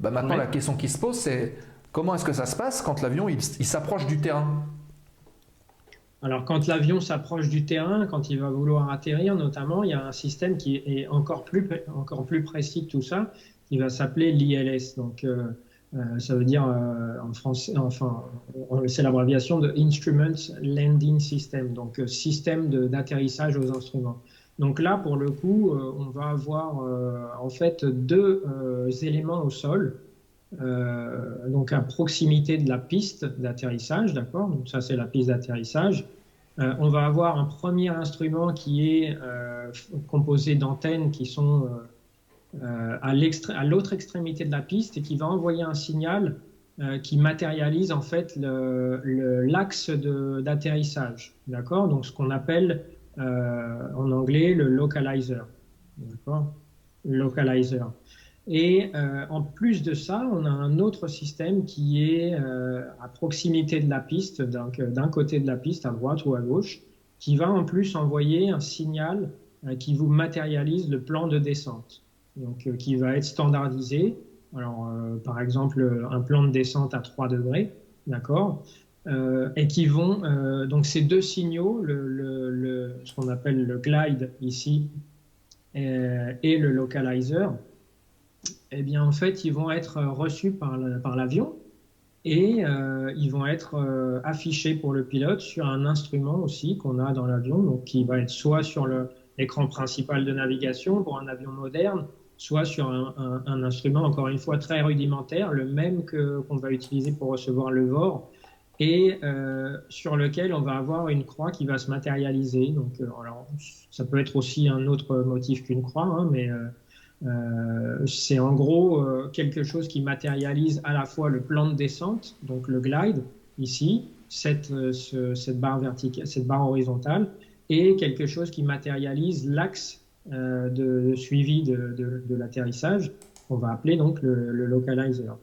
Bah, maintenant, ouais. la question qui se pose, c'est comment est-ce que ça se passe quand l'avion il, il s'approche du terrain? Alors, quand l'avion s'approche du terrain, quand il va vouloir atterrir, notamment, il y a un système qui est encore plus, encore plus précis que tout ça, qui va s'appeler l'ILS. Donc, euh, euh, ça veut dire euh, en français, enfin, c'est l'abréviation de Instrument Landing System, donc système d'atterrissage aux instruments. Donc là, pour le coup, on va avoir en fait deux éléments au sol, donc à proximité de la piste d'atterrissage, d'accord? Donc ça, c'est la piste d'atterrissage. on va avoir un premier instrument qui est composé d'antennes qui sont à l'autre extrémité de la piste et qui va envoyer un signal euh, qui matérialise en fait l'axe d'atterrissage, d'accord? Donc ce qu'on appelle euh, en anglais le localizer, d'accord? Localizer. Et euh, en plus de ça, on a un autre système qui est euh, à proximité de la piste, donc d'un côté de la piste, à droite ou à gauche, qui va en plus envoyer un signal euh, qui vous matérialise le plan de descente donc, euh, qui va être standardisé. Alors, euh, par exemple, un plan de descente à 3 degrés, d'accord et qui vont, donc ces deux signaux, ce qu'on appelle le glide ici et, le localizer, eh bien en fait ils vont être reçus par l'avion et ils vont être affichés pour le pilote sur un instrument aussi qu'on a dans l'avion, donc qui va être soit sur l'écran principal de navigation pour un avion moderne, soit sur un, instrument, encore une fois, très rudimentaire, le même qu'on va utiliser pour recevoir le VOR, et euh, sur lequel on va avoir une croix qui va se matérialiser. Donc, euh, alors, ça peut être aussi un autre motif qu'une croix, hein, mais euh, c'est en gros quelque chose qui matérialise à la fois le plan de descente, donc le glide, ici, cette, cette barre verticale, cette barre horizontale, et quelque chose qui matérialise l'axe euh, de, suivi de, de, l'atterrissage, qu'on va appeler donc le, localizer.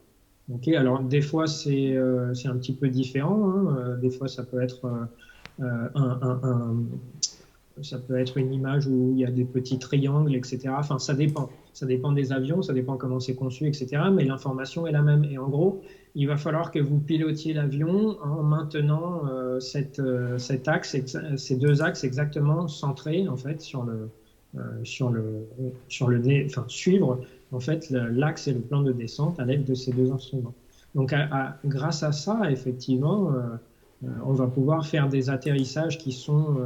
Ok, alors des fois c'est euh, un petit peu différent, hein. Euh, des fois ça peut être un, un, ça peut être une image où il y a des petits triangles, etc. Enfin, ça dépend. Ça dépend des avions, ça dépend comment c'est conçu, etc. Mais l'information est la même. Et en gros, il va falloir que vous pilotiez l'avion en maintenant cette, cet axe, ces deux axes exactement centrés en fait sur le, euh, sur le, sur le enfin, suivre en fait l'axe et le plan de descente à l'aide de ces deux instruments. Donc, grâce à ça, effectivement, euh, euh, on va pouvoir faire des atterrissages qui sont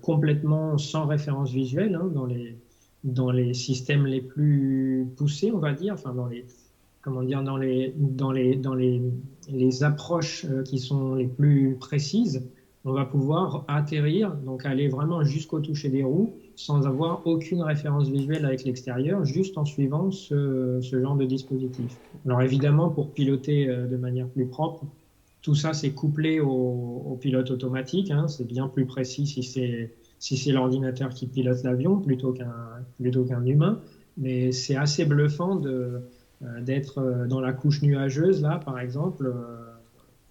complètement sans référence visuelle hein, dans, les, dans les systèmes les plus poussés, on va dire, enfin dans les comment dire dans les dans les dans les, les approches qui sont les plus précises on va pouvoir atterrir, donc aller vraiment jusqu'au toucher des roues, sans avoir aucune référence visuelle avec l'extérieur, juste en suivant ce, genre de dispositif. Alors évidemment, pour piloter euh, de manière plus propre, tout ça c'est couplé au, pilote automatique, hein. c'est bien plus précis si c'est si c'est l'ordinateur qui pilote l'avion plutôt qu'un plutôt qu'un humain, mais c'est assez bluffant euh, d'être euh, dans la couche nuageuse là, par exemple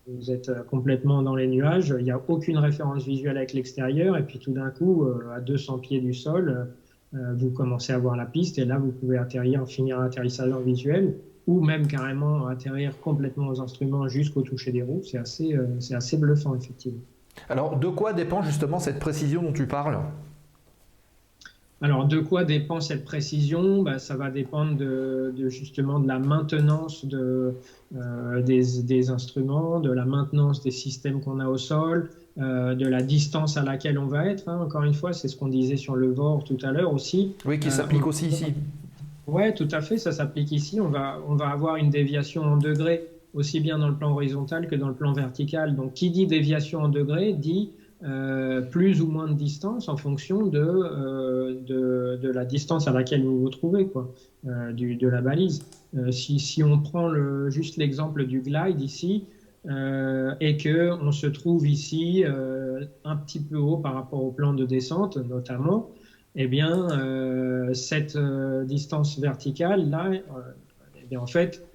vous êtes euh, complètement dans les nuages, il n'y a aucune référence visuelle avec l'extérieur, et puis tout d'un coup, euh, à 200 pieds du sol, euh, vous commencez à voir la piste, et là, vous pouvez atterrir, finir l'atterrissage en visuel, ou même carrément atterrir complètement aux instruments jusqu'au toucher des roues. C'est assez, c'est assez bluffant, effectivement. Alors, de quoi dépend justement cette précision dont tu parles? Alors, de quoi dépend cette précision? Bah, Ça va dépendre de, justement de la maintenance de, euh, des, instruments, de la maintenance des systèmes qu'on a au sol, euh, de la distance à laquelle on va être. Hein. Encore une fois, c'est ce qu'on disait sur le VOR tout à l'heure aussi. Oui, qui s'applique euh, aussi ici. Oui, tout à fait, ça s'applique ici. On va, on va avoir une déviation en degrés aussi bien dans le plan horizontal que dans le plan vertical. Donc, qui dit déviation en degrés dit euh, plus ou moins de distance en fonction de, euh, de, de, la distance à laquelle vous vous trouvez, quoi, euh, du, de la balise. si, si, on prend le, juste l'exemple du glide ici, et que on se trouve ici un petit peu haut par rapport au plan de descente, notamment, eh bien, cette distance verticale, là, eh bien, en fait,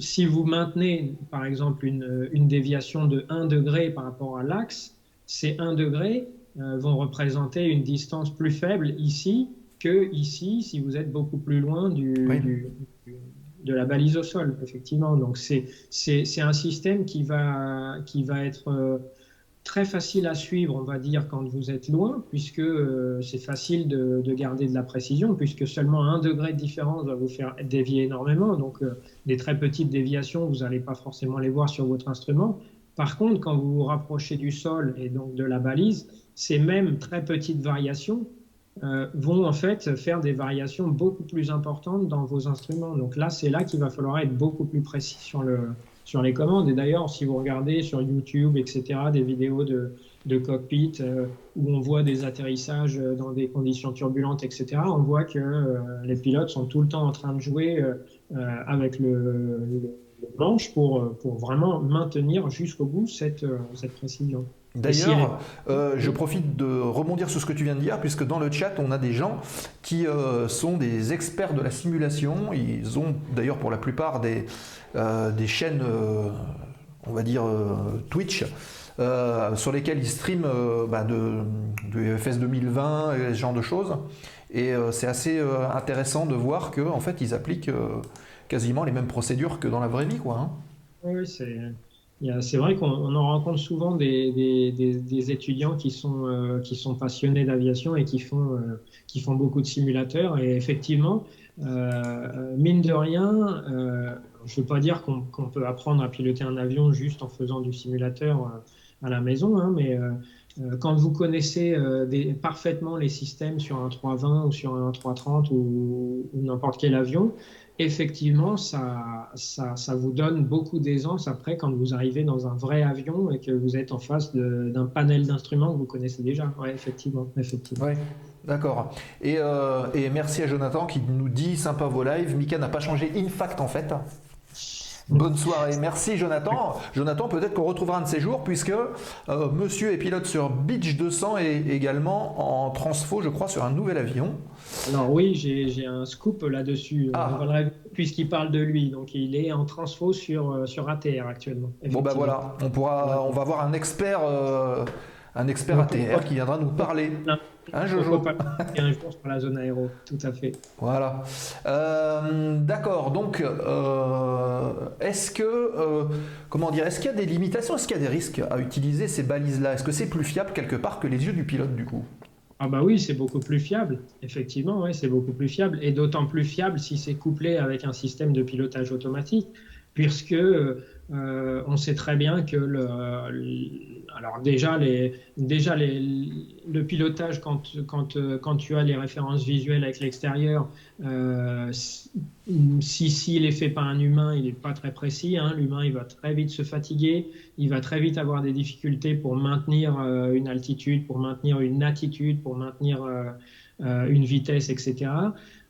si vous maintenez, par exemple, une, une déviation de 1 degré par rapport à l'axe, ces 1 degré euh, vont représenter une distance plus faible ici que ici si vous êtes beaucoup plus loin du, de la balise au sol, effectivement. Donc c'est un système qui va, qui va être euh, très facile à suivre, on va dire, quand vous êtes loin, puisque euh, c'est facile de, de, garder de la précision, puisque seulement un degré de différence va vous faire dévier énormément. Donc des très petites déviations, vous n'allez pas forcément les voir sur votre instrument. Par contre, quand vous vous rapprochez du sol et donc de la balise, ces mêmes très petites variations euh, vont en fait faire des variations beaucoup plus importantes dans vos instruments. Donc là, c'est là qu'il va falloir être beaucoup plus précis sur, le, sur les commandes. Et d'ailleurs, si vous regardez sur YouTube, etc., des vidéos de, de cockpit euh, où on voit des atterrissages dans des conditions turbulentes, etc., on voit que euh, les pilotes sont tout le temps en train de jouer avec le manche pour, euh, pour vraiment maintenir jusqu'au bout cette, euh, cette précision. D'ailleurs, euh, je profite de rebondir sur ce que tu viens de dire, puisque dans le chat, on a des gens qui sont des experts de la simulation. Ils ont d'ailleurs pour la plupart des, des chaînes, on va dire, Twitch. sur lesquelles ils streament bah, de, de, FS 2020 et ce genre de choses. Et c'est assez intéressant de voir qu'en en fait, ils appliquent quasiment les mêmes procédures que dans la vraie vie, quoi. Hein. Oui, c'est C'est vrai qu'on en rencontre souvent des, étudiants qui sont, euh, qui sont passionnés d'aviation et qui font, euh, beaucoup de simulateurs. Et effectivement, euh, mine de rien, je ne veux pas dire qu'on peut apprendre à piloter un avion juste en faisant du simulateur à la maison, hein, mais quand vous connaissez parfaitement les systèmes sur un 320 ou sur un 330 ou n'importe quel avion, effectivement, ça, ça, vous donne beaucoup d'aisance après quand vous arrivez dans un vrai avion et que vous êtes en face d'un panel d'instruments que vous connaissez déjà. Oui, effectivement. effectivement. Ouais, d'accord. Et, euh, et, merci à Jonathan qui nous dit sympa vos lives. Mika n'a pas changé in fact en fait. Bonne soirée. Merci Jonathan. Jonathan, peut-être qu'on retrouvera un de ces jours puisque euh, monsieur est pilote sur Beach 200 et également en transfo, je crois, sur un nouvel avion. Alors oui, j'ai un scoop là-dessus, ah. puisqu'il parle de lui. Donc il est en transfo sur, euh, sur ATR actuellement. Bon ben voilà, on, pourra, on va voir un expert, euh, un expert ATR qui viendra nous parler. Hein, Jojo pas un jour sur la zone aéro, tout à fait. Voilà. Euh, d'accord. Donc, est-ce que, comment dire, est-ce qu'il y a des limitations, est-ce qu'il y a des risques à utiliser ces balises-là? Est-ce que c'est plus fiable quelque part que les yeux du pilote du coup? Ah bah oui, c'est beaucoup plus fiable, effectivement, ouais, c'est beaucoup plus fiable, et d'autant plus fiable si c'est couplé avec un système de pilotage automatique, puisque euh, on sait très bien que le, alors déjà, le pilotage, quand, quand, tu as les références visuelles avec l'extérieur, euh, si s'il est fait par un humain, il n'est pas très précis. Hein. L'humain, il va très vite se fatiguer, il va très vite avoir des difficultés pour maintenir euh, une altitude, pour maintenir une attitude, pour maintenir euh, une vitesse, etc.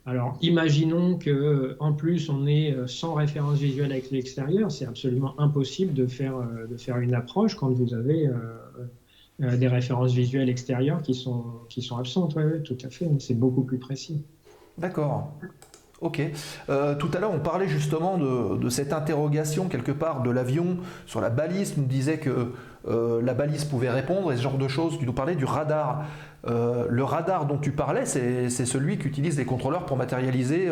Alors, imaginons que en plus on est sans référence visuelle avec l'extérieur, c'est absolument impossible de faire, de faire une approche quand vous avez des références visuelles extérieures qui sont, qui sont absentes. Oui, tout à fait, c'est beaucoup plus précis. D'accord. Ok. Euh, tout à l'heure, on parlait justement de, cette interrogation quelque part de l'avion sur la balise. Tu nous disais que euh, la balise pouvait répondre et ce genre de choses. Tu nous parlais du radar. Euh, le radar dont tu parlais, c'est celui qu'utilisent les contrôleurs pour matérialiser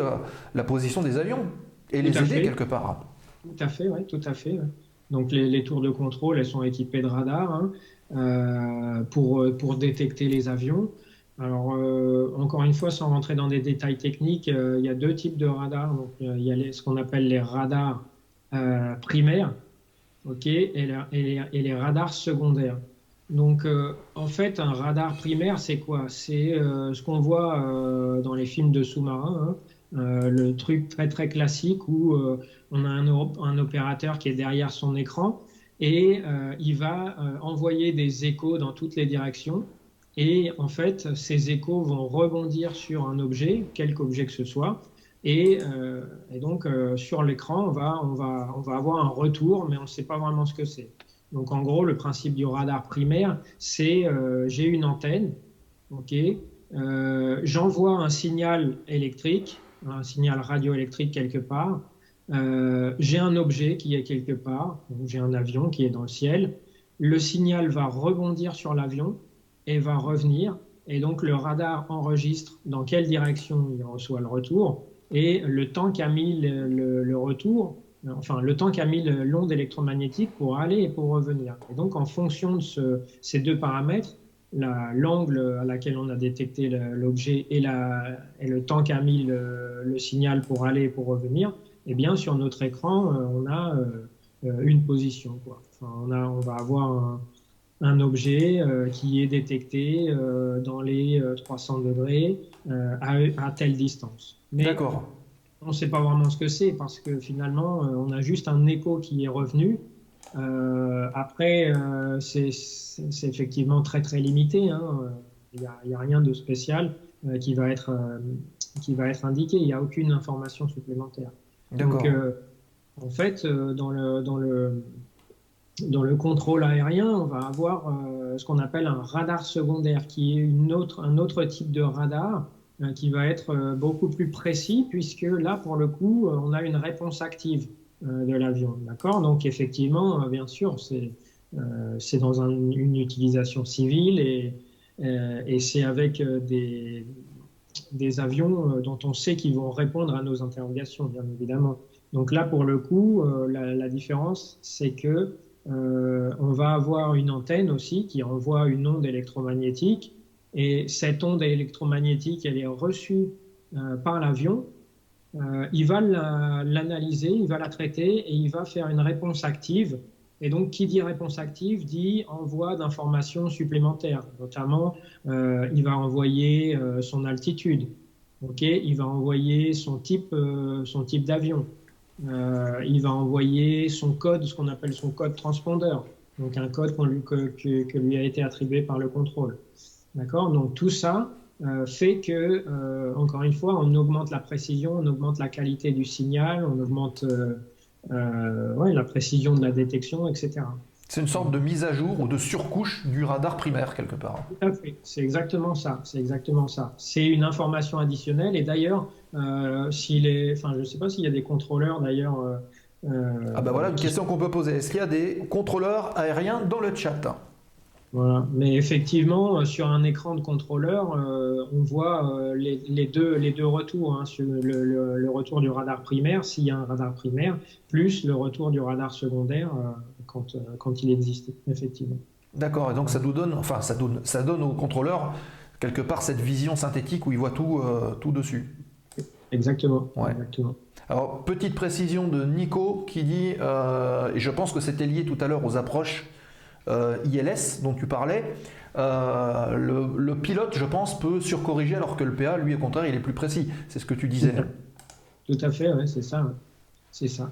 la position des avions et les aider quelque part. Tout à fait, oui, tout à fait. Donc les, tours de contrôle, elles sont équipées de radars hein, pour, pour détecter les avions. Alors, euh, encore une fois, sans rentrer dans des détails techniques, euh, il y a deux types de radars. Donc, il y a ce qu'on appelle les radars euh, primaires ok, et, les, radars secondaires. Donc, en fait, un radar primaire, c'est quoi? C'est ce qu'on voit dans les films de sous-marins. Hein. le truc très très classique où on a un, un, opérateur qui est derrière son écran et il va envoyer des échos dans toutes les directions et en fait, ces échos vont rebondir sur un objet, quelque objet que ce soit. Et, euh, donc, euh, sur l'écran, on va avoir un retour, mais on ne sait pas vraiment ce que c'est. Donc, en gros, le principe du radar primaire, c'est euh, j'ai une antenne, ok, j'envoie un signal électrique, un signal radioélectrique quelque part, j'ai un objet qui est quelque part, j'ai un avion qui est dans le ciel, le signal va rebondir sur l'avion, et va revenir. Et donc le radar enregistre dans quelle direction il reçoit le retour et le temps qu'a mis le, retour, enfin le temps qu'a mis l'onde électromagnétique pour aller et pour revenir. Et donc en fonction de ce, ces deux paramètres, l'angle à laquelle on a détecté l'objet et, le temps qu'a mis le, signal pour aller et pour revenir, eh bien sur notre écran, euh, on a euh, une position. Quoi. On, va avoir un, objet euh, qui est détecté euh, dans les 300 euh, à, telle distance. D'accord. On ne sait pas vraiment ce que c'est parce que finalement, on a juste un écho qui est revenu. après, c'est effectivement très très limité. Hein. Il n'y a, rien de spécial qui, va être, qui va être indiqué. Il n'y a aucune information supplémentaire. Donc, en fait, dans le, dans le, dans le contrôle aérien, on va avoir euh, ce qu'on appelle un radar secondaire, qui est une autre, un autre type de radar euh, qui va être euh, beaucoup plus précis, puisque là, pour le coup, on a une réponse active de l'avion. D'accord? Donc, effectivement, bien sûr, c'est c'est dans une utilisation civile et, et c'est avec des, des avions dont on sait qu'ils vont répondre à nos interrogations, bien évidemment. Donc là, pour le coup, la, la différence, c'est que euh, on va avoir une antenne aussi qui envoie une onde électromagnétique. Et cette onde électromagnétique, elle est reçue euh, par l'avion. Euh, il va la- l'analyser, il va la traiter et il va faire une réponse active. Et donc, qui dit réponse active dit envoi d'informations supplémentaires. Notamment, il va envoyer son altitude. Ok, il va envoyer son type, son type d'avion. Euh, il va envoyer son code, ce qu'on appelle son code transpondeur. Donc un code qu'on lui- que, que- que lui a été attribué par le contrôle. D'accord? Donc tout ça euh, fait que, euh, encore une fois, on augmente la précision, on augmente la qualité du signal, on augmente euh, euh, ouais, la précision de la détection, etc. C'est une sorte de mise à jour ou de surcouche du radar primaire quelque part. Tout à fait. C'est exactement ça. C'est exactement ça. C'est une information additionnelle. Et d'ailleurs, euh, s'il est, enfin, je ne sais pas s'il y a des contrôleurs d'ailleurs. euh, euh, Ah bah voilà une qui question qu'on peut poser. Est-ce qu'il y a des contrôleurs aériens dans le chat? Voilà. Mais effectivement, sur un écran de contrôleur, euh, on voit euh, les, les deux, les deux retours. hein, sur le, le- le retour du radar primaire, s'il y a un radar primaire, plus le retour du radar secondaire euh, quand, euh, quand il existe, effectivement. D'accord, et donc ça nous donne, enfin ça donne, ça donne aux contrôleurs quelque part cette vision synthétique où ils voient tout, euh, tout dessus. Exactement. Ouais. exactement. Alors, petite précision de Nico qui dit, euh, et je pense que c'était lié tout à l'heure aux approches euh, ILS dont tu parlais, le, le pilote, je pense, peut surcorriger alors que le PA, lui, au contraire, il est plus précis. C'est ce que tu disais. Tout à fait, ouais, c'est ça. ouais. C'est ça.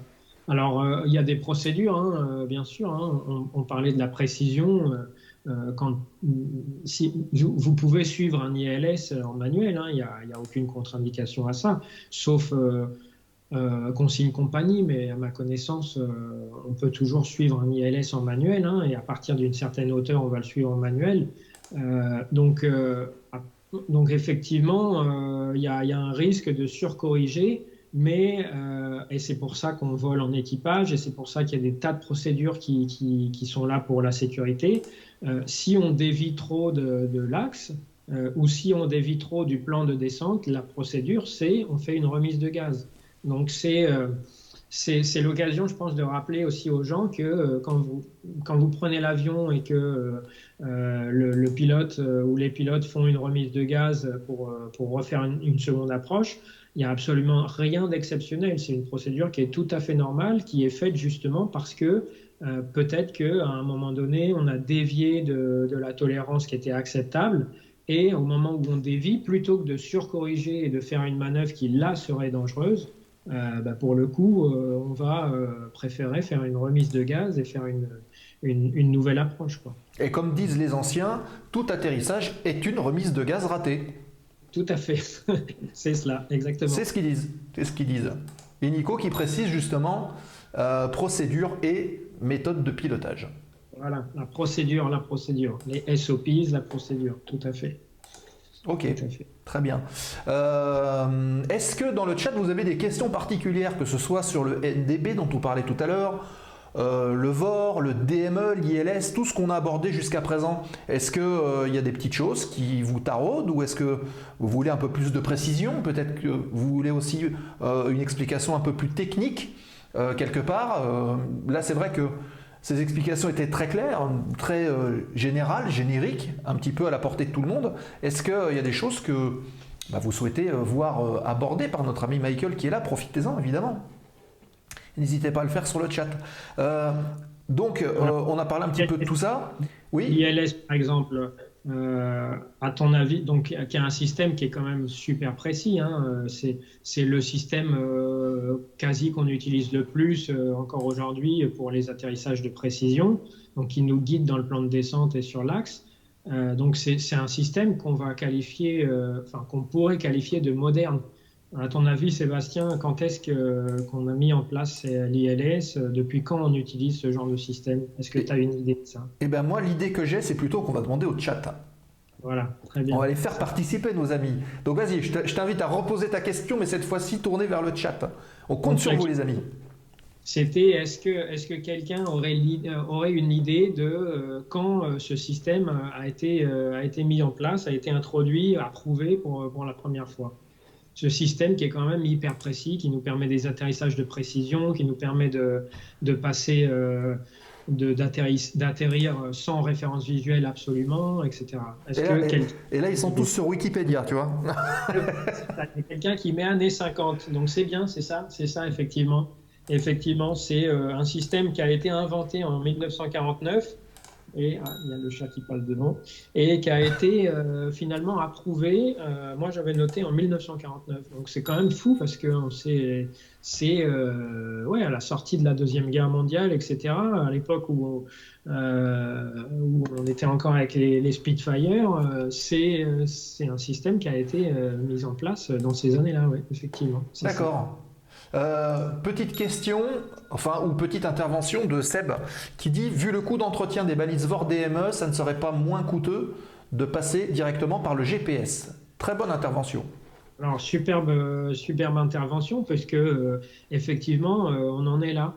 Alors, euh, il y a des procédures, hein, euh, bien sûr. hein. On, parlait de la précision. euh, quand, si, vous, pouvez suivre un ILS en manuel, hein, il n'y a, aucune contre-indication à ça, sauf consigne compagnie, mais à ma connaissance, on peut toujours suivre un ILS en manuel, hein, et à partir d'une certaine hauteur, on va le suivre en manuel. Donc, donc, effectivement, il y a un risque de surcorriger, mais, euh, et c'est pour ça qu'on vole en équipage, et c'est pour ça qu'il y a des tas de procédures qui, qui, sont là pour la sécurité. Euh, si on dévie trop de, l'axe, euh, ou si on dévie trop du plan de descente, la procédure, c'est on fait une remise de gaz. Donc c'est c'est l'occasion, je pense, de rappeler aussi aux gens que quand, vous, quand vous prenez l'avion et que le, pilote ou les pilotes font une remise de gaz pour, pour refaire une seconde approche, il n'y a absolument rien d'exceptionnel. C'est une procédure qui est tout à fait normale, qui est faite justement parce que euh, peut-être qu'à un moment donné, on a dévié de, la tolérance qui était acceptable. Et au moment où on dévie, plutôt que de surcorriger et de faire une manœuvre qui là serait dangereuse, euh, bah, pour le coup, euh, on va préférer faire une remise de gaz et faire une, nouvelle approche. Et comme disent les anciens, tout atterrissage est une remise de gaz ratée. Tout à fait. c'est cela, exactement. C'est ce qu'ils disent. C'est ce qu'ils disent. Et Nico qui précise justement euh, procédure et méthode de pilotage. Voilà, la procédure, la procédure. Les SOPs, la procédure, tout à fait. Ok, Tout à fait. très bien. Euh, Est-ce que dans le chat vous avez des questions particulières, que ce soit sur le NDB dont on parlait tout à l'heure, euh, le VOR, le DME, l'ILS, tout ce qu'on a abordé jusqu'à présent Est-ce qu'il il y a des petites choses qui vous taraudent ou est-ce que vous voulez un peu plus de précision? Peut-être que vous voulez aussi euh, une explication un peu plus technique euh, quelque part Euh, Là c'est vrai que ces explications étaient très claires, très euh, générales, génériques, un petit peu à la portée de tout le monde. Est-ce qu'il y a des choses que bah, vous souhaitez euh, voir euh, abordées par notre ami Michael qui est là? Profitez-en évidemment. N'hésitez pas à le faire sur le chat. Euh, donc, euh, on a parlé un petit peu de tout ça. Oui ILS, par exemple, euh, à ton avis, donc qui a un système qui est quand même super précis. Hein, c'est c'est le système quasi qu'on utilise le plus encore aujourd'hui pour les atterrissages de précision, donc qui nous guide dans le plan de descente et sur l'axe. Donc c'est c'est un système qu'on va qualifier, enfin qu'on pourrait qualifier de moderne. À ton avis, Sébastien, quand est-ce que- qu'on a mis en place l'ILS Depuis quand on utilise ce genre de système? Est-ce que tu as une idée de ça? Eh bien moi, l'idée que j'ai, c'est plutôt qu'on va demander au chat. Voilà, très bien. On va les faire participer, nos amis. Donc vas-y, je te- je t'invite à reposer ta question, mais cette fois-ci tournée vers le chat. On compte sur vous, les amis. C'était est-ce que, est que quelqu'un aurait, euh, aurait une idée de euh, quand euh, ce système a été, euh, a été mis en place, a été introduit, approuvé pour, pour la première fois? Ce système qui est quand même hyper précis, qui nous permet des atterrissages de précision, qui nous permet de, de passer euh, d'atterrir sans référence visuelle absolument, etc. Et que là, et- quel- et là, ils sont tous sur Wikipédia, tu vois. Quelqu'un qui met années 50, donc c'est bien, c'est ça, c'est ça effectivement. Effectivement, c'est euh, un système qui a été inventé en 1949 et ah, il y a le chat qui passe devant et qui a été euh, finalement approuvé. euh, moi, j'avais noté en 1949, donc c'est quand même fou parce que c'est euh, ouais à la sortie de la deuxième guerre mondiale, etc. À l'époque où où on était encore avec les, les Spitfire, c'est c'est un système qui a été mis en place dans ces années-là, oui, effectivement. D'accord. Euh, petite question, enfin, ou petite intervention de Seb qui dit Vu le coût d'entretien des balises VOR DME, ça ne serait pas moins coûteux de passer directement par le GPS. Très bonne intervention. Alors, superbe, superbe intervention, parce que euh, effectivement, euh, on en est là.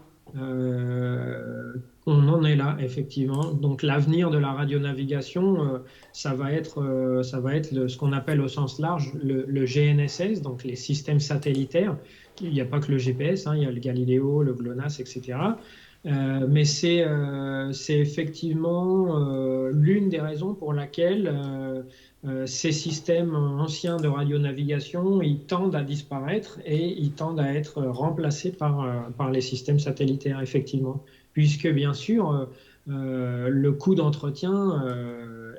On en est là, effectivement. Donc, l'avenir de la radionavigation, ça va être, ça va être ce qu'on appelle au sens large le, le GNSS, donc les systèmes satellitaires. Il n'y a pas que le GPS, hein, il y a le Galileo, le GLONASS, etc. Euh, mais c'est euh, effectivement euh, l'une des raisons pour laquelle ces systèmes anciens de radionavigation, ils tendent à disparaître et ils tendent à être remplacés par, les systèmes satellitaires, effectivement. Puisque, bien sûr, le coût d'entretien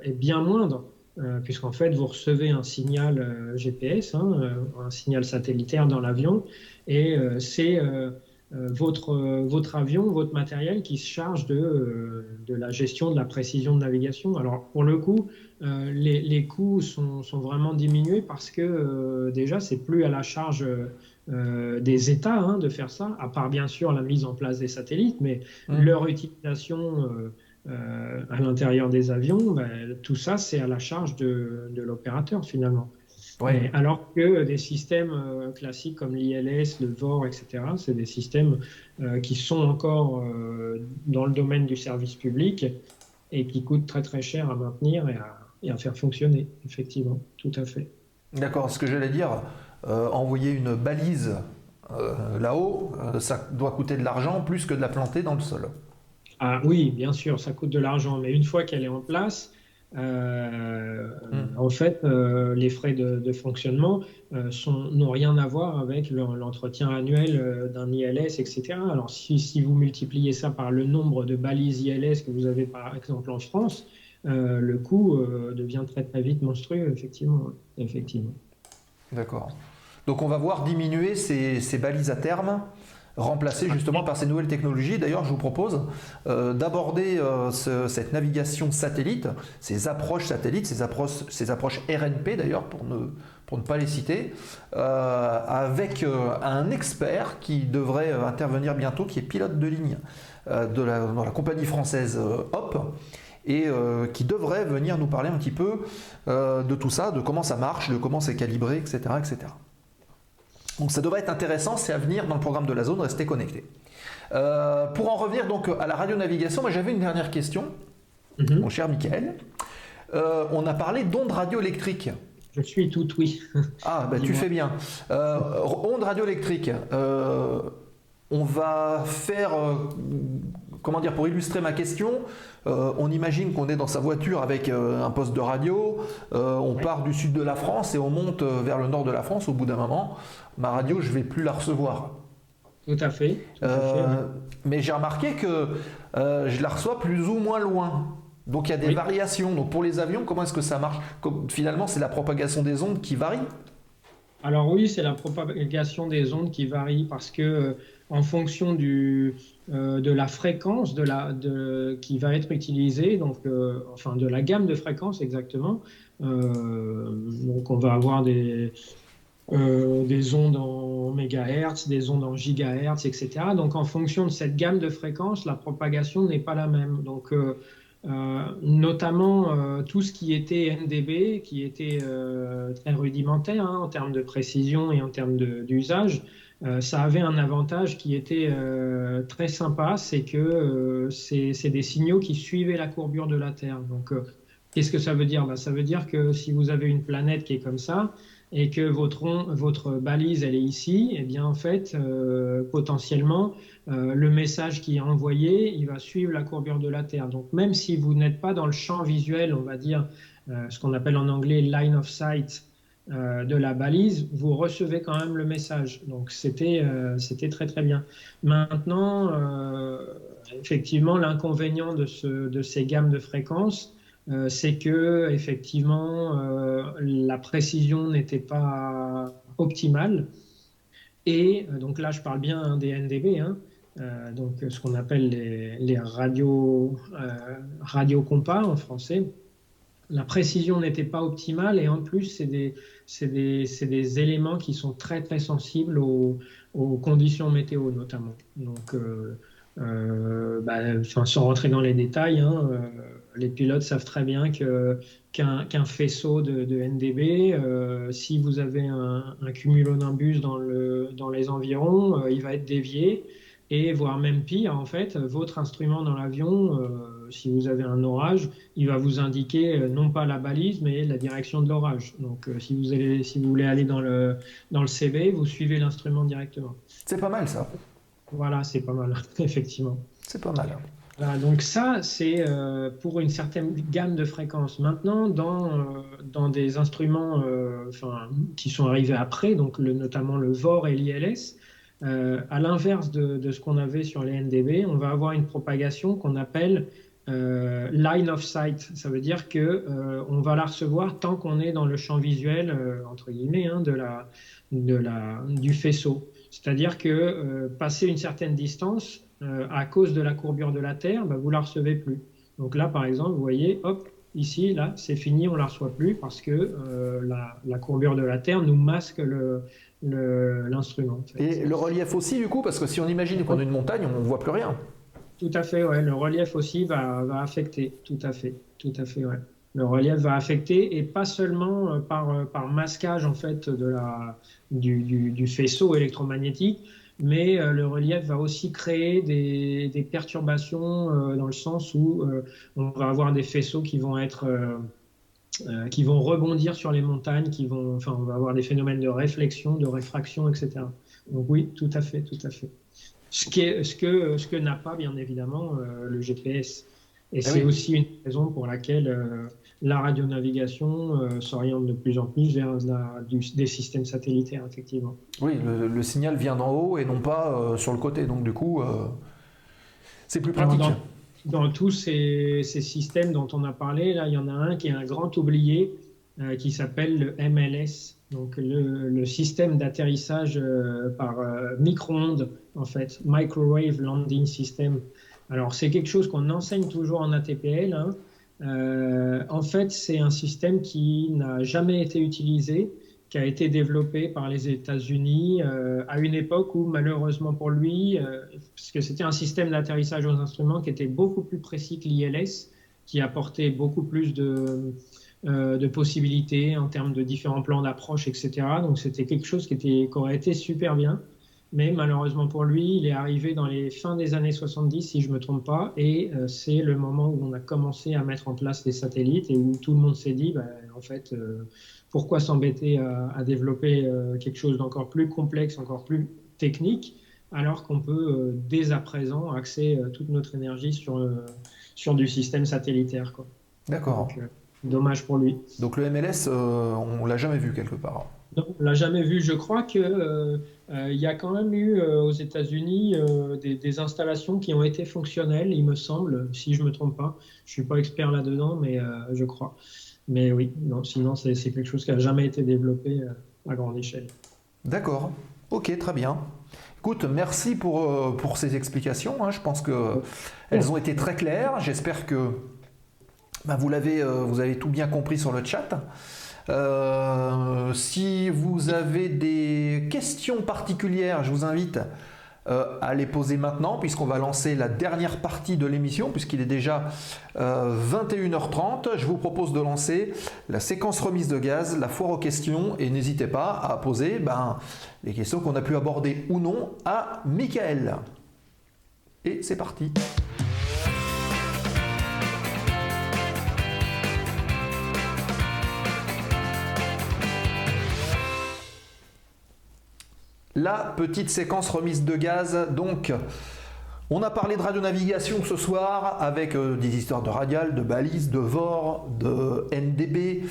est bien moindre, euh, puisqu'en fait, vous recevez un signal euh, GPS, hein, euh, un signal satellitaire dans l'avion, et c'est votre, votre avion, votre matériel qui se charge de, de la gestion de la précision de navigation. Alors, pour le coup, les, les coûts sont, sont vraiment diminués parce que déjà, c'est plus à la charge euh, des États hein, de faire ça, à part bien sûr la mise en place des satellites, mais Mm. leur utilisation euh, à l'intérieur des avions, ben, tout ça, c'est à la charge de, de l'opérateur finalement. Ouais. Alors que des systèmes euh, classiques comme l'ILS, le VOR, etc., c'est des systèmes euh, qui sont encore euh, dans le domaine du service public et qui coûtent très très cher à maintenir et à, et à faire fonctionner, effectivement, tout à fait. D'accord, ce que j'allais dire, euh, envoyer une balise euh, là-haut, euh, ça doit coûter de l'argent plus que de la planter dans le sol. Ah oui, bien sûr, ça coûte de l'argent, mais une fois qu'elle est en place, euh, Mm. en fait, euh, les frais de, de fonctionnement euh, n'ont rien à voir avec le- l'entretien annuel d'un ILS, etc. Alors, si, si vous multipliez ça par le nombre de balises ILS que vous avez, par exemple, en France, le coût devient très très vite monstrueux, effectivement. effectivement. D'accord. Donc on va voir diminuer ces, ces balises à terme, remplacées justement par ces nouvelles technologies. D'ailleurs, je vous propose euh, d'aborder euh, ce- cette navigation satellite, ces approches satellites, ces approches, RNP d'ailleurs, pour ne, pas les citer, euh, avec un expert qui devrait intervenir bientôt, qui est pilote de ligne de la, dans la compagnie française HOP et qui devrait venir nous parler un petit peu de tout ça, de comment ça marche, de comment c'est calibré, etc., etc. Donc ça devrait être intéressant, c'est à venir dans le programme de la zone, restez connectés. Euh, pour en revenir donc à la radionavigation, moi j'avais une dernière question, Mhm. mon cher Michael. Euh, on a parlé d'ondes radioélectriques. Je suis tout oui. Ah, bah, tu fais bien. Euh, ondes radioélectriques. euh, on va faire, euh, comment dire, pour illustrer ma question, euh, on imagine qu'on est dans sa voiture avec euh, un poste de radio, euh, on part du sud de la France et on monte vers le nord de la France. Au bout d'un moment, ma radio, je vais plus la recevoir. Tout à fait. tout à fait, oui. mais j'ai remarqué que je la reçois plus ou moins loin. Donc il y a des Oui. variations. Donc pour les avions, comment est-ce que ça marche? Comme- Finalement, c'est la propagation des ondes qui varie. Alors oui, c'est la propagation des ondes qui varie parce que euh, en fonction euh, de la fréquence de la, qui va être utilisée, donc euh, enfin de la gamme de fréquences exactement. donc on va avoir des, des ondes en mégahertz, des ondes en gigahertz, etc. Donc en fonction de cette gamme de fréquences, la propagation n'est pas la même. Donc notamment euh, tout ce qui était NDB, qui était euh, très rudimentaire hein, en termes de précision et en termes d'usage, euh, ça avait un avantage qui était euh, très sympa, c'est que euh, c'est des signaux qui suivaient la courbure de la Terre. Donc, euh, qu'est-ce que ça veut dire? Bah, Ça veut dire que si vous avez une planète qui est comme ça, et que votre, balise elle est ici, eh bien en fait euh, potentiellement euh, le message qui est envoyé, il va suivre la courbure de la Terre. Donc même si vous n'êtes pas dans le champ visuel, on va dire euh, ce qu'on appelle en anglais line of sight de la balise, vous recevez quand même le message. Donc c'était très très bien. Maintenant, effectivement, l'inconvénient de ces gammes de fréquences, euh, c'est que effectivement euh, la précision n'était pas optimale. Et euh, donc là, je parle bien hein, des NDB, hein, donc ce qu'on appelle les, les radios euh, radiocompas en français. La précision n'était pas optimale et en plus, c'est des, des, des éléments qui sont très très sensibles aux, conditions météo notamment. Donc, euh, bah, sans rentrer dans les détails, hein, les pilotes savent très bien que qu'un qu'un faisceau de, de NDB, euh, si vous avez un, un cumulonimbus dans, le, dans les environs, euh, il va être dévié. Et voire même pire, en fait, votre instrument dans l'avion, euh, si vous avez un orage, il va vous indiquer non pas la balise, mais la direction de l'orage. Donc, si, vous allez, si vous voulez aller dans le, dans le CB, vous suivez l'instrument directement. C'est pas mal ça. Voilà, c'est pas mal, effectivement. C'est pas mal. Voilà, donc ça, c'est euh, pour une certaine gamme de fréquences. Maintenant, dans, euh, dans des instruments euh, qui sont arrivés après, donc notamment le VOR et l'ILS, à l'inverse de, ce qu'on avait sur les NDB, on va avoir une propagation qu'on appelle line of sight. Ça veut dire que on va la recevoir tant qu'on est dans le champ visuel, entre guillemets, hein, de la, de la, du faisceau. C'est-à-dire que passer une certaine distance, euh, à cause de la courbure de la Terre, bah, vous la recevez plus. Donc là, par exemple, vous voyez, hop, ici, là, c'est fini, on la reçoit plus parce que euh, la, la courbure de la Terre nous masque le- le- l'instrument. en fait. Et le relief aussi, du coup, parce que si on imagine qu'on a une montagne, on ne voit plus rien. Tout à fait, ouais. Le relief aussi va, va affecter. Tout à fait, tout à fait, ouais. Le relief va affecter et pas seulement euh, par, par masquage en fait de la, du, du- du faisceau électromagnétique, mais euh, le relief va aussi créer des, des perturbations euh, dans le sens où euh, on va avoir des faisceaux qui vont être qui vont rebondir sur les montagnes, qui vont, enfin, on va avoir des phénomènes de réflexion, de réfraction, etc. Donc oui, tout à fait, tout à fait. Ce, qui est, ce que, ce que n'a pas, bien évidemment, le GPS. Et c'est oui. aussi une raison pour laquelle la radionavigation euh, s'oriente de plus en plus vers la- du- des systèmes satellitaires, effectivement. Oui, le, le signal vient d'en haut et non pas euh, sur le côté. Donc, du coup, euh, c'est plus Alors, pratique. Dans tous ces, ces systèmes dont on a parlé, là, il y en a un qui est un grand oublié, qui s'appelle le MLS, donc le, le système d'atterrissage par micro-ondes, en fait, Microwave Landing System. Alors, c'est quelque chose qu'on enseigne toujours en ATPL. hein. Euh, en fait, c'est un système qui n'a jamais été utilisé, qui a été développé par les États-Unis euh, à une époque où, malheureusement pour lui, euh, parce que c'était un système d'atterrissage aux instruments qui était beaucoup plus précis que l'ILS, qui apportait beaucoup plus de, euh, de possibilités en termes de différents plans d'approche, etc. Donc c'était quelque chose qui, était, qui aurait été super bien. Mais malheureusement pour lui, il est arrivé dans les fins des années 70, si je ne me trompe pas, et euh, c'est le moment où on a commencé à mettre en place les satellites et où tout le monde s'est dit, bah, en fait, euh, pourquoi s'embêter à, à développer euh, quelque chose d'encore plus complexe, encore plus technique, alors qu'on peut dès à présent axer toute notre énergie sur, sur du système satellitaire. D'accord. Dommage pour lui. Donc, le MLS, on l'a jamais vu quelque part. Non, on l'a jamais vu. Je crois que il y a quand même eu euh, aux États-Unis euh, des, installations qui ont été fonctionnelles, il me semble, si je me trompe pas. Je suis pas expert là-dedans, mais euh, je crois. Mais oui, non, sinon c'est quelque chose qui a jamais été développé euh, à grande échelle. D'accord. Ok, très bien. Écoute, merci pour, euh, pour ces explications. hein. Je pense que elles ont été très claires. J'espère que bah, vous, l'avez, euh, vous avez tout bien compris sur le chat. Euh, si vous avez des questions particulières, je vous invite euh, à les poser maintenant, puisqu'on va lancer la dernière partie de l'émission, puisqu'il est déjà euh, 21h30. Je vous propose de lancer la séquence remise de gaz, la foire aux questions, et n'hésitez pas à poser ben, les questions qu'on a pu aborder ou non à Michael. Et c'est parti. La petite séquence remise de gaz. Donc, on a parlé de radionavigation ce soir avec euh, des histoires de radial, de balises, de VOR, de NDB,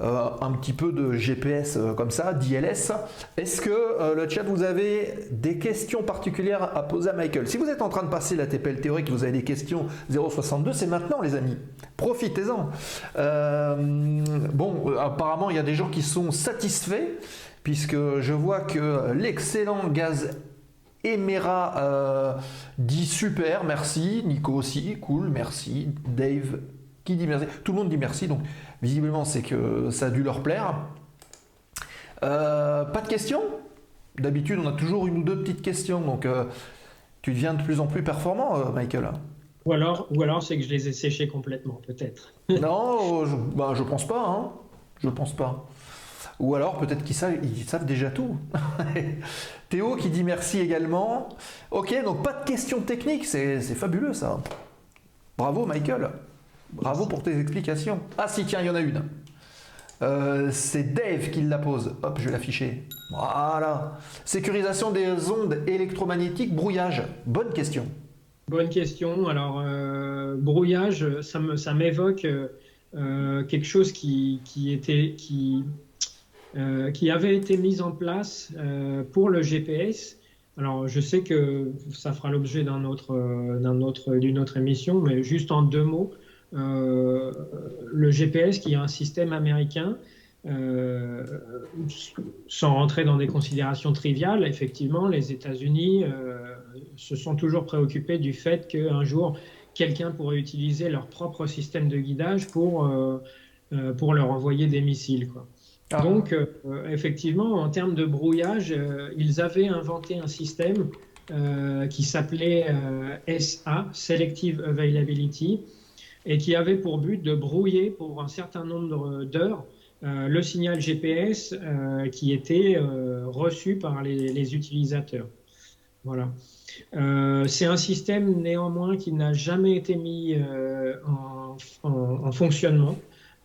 euh, un petit peu de GPS euh, comme ça, d'ILS. Est-ce que le chat, vous avez des questions particulières à poser à Michael? Si vous êtes en train de passer la TPL théorique, vous avez des questions 062, c'est maintenant les amis. Profitez-en. bon, apparemment, il y a des gens qui sont satisfaits puisque je vois que l'excellent gaz Emera euh, dit super, merci. Nico aussi, cool, merci. Dave qui dit merci. Tout le monde dit merci, donc visiblement c'est que ça a dû leur plaire. Euh, pas de questions? D'habitude on a toujours une ou deux petites questions, donc euh, tu deviens de plus en plus performant, Michael. Ou alors, ou alors c'est que je les ai séchés complètement, peut-être. non, je, bah, je pense pas. Hein. Je pense pas. Ou alors peut-être qu'ils savent, ils savent déjà tout. Théo qui dit merci également. Ok, donc pas de questions techniques, c'est fabuleux ça. Bravo Michael. Bravo pour tes explications. Ah si, tiens, il y en a une. Euh, c'est Dave qui la pose. Hop, je vais l'afficher. Voilà. Sécurisation des ondes électromagnétiques, brouillage. Bonne question. Bonne question. Alors, euh, brouillage, ça m'évoque euh, quelque chose qui, qui était, qui, euh, qui avait été mise en place euh, pour le GPS. Alors, je sais que ça fera l'objet d'un autre, euh, d'un autre, d'une autre émission, mais juste en deux mots, le GPS qui est un système américain sans rentrer dans des considérations triviales, effectivement, les États-Unis se sont toujours préoccupés du fait qu'un jour, quelqu'un pourrait utiliser leur propre système de guidage pour, pour leur envoyer des missiles. Quoi. Ah. Donc, euh, effectivement, en termes de brouillage, euh, ils avaient inventé un système euh, qui s'appelait SA, Selective Availability, et qui avait pour but de brouiller pour un certain nombre d'heures le signal GPS qui était reçu par les, utilisateurs. Voilà. c'est un système néanmoins qui n'a jamais été mis en fonctionnement.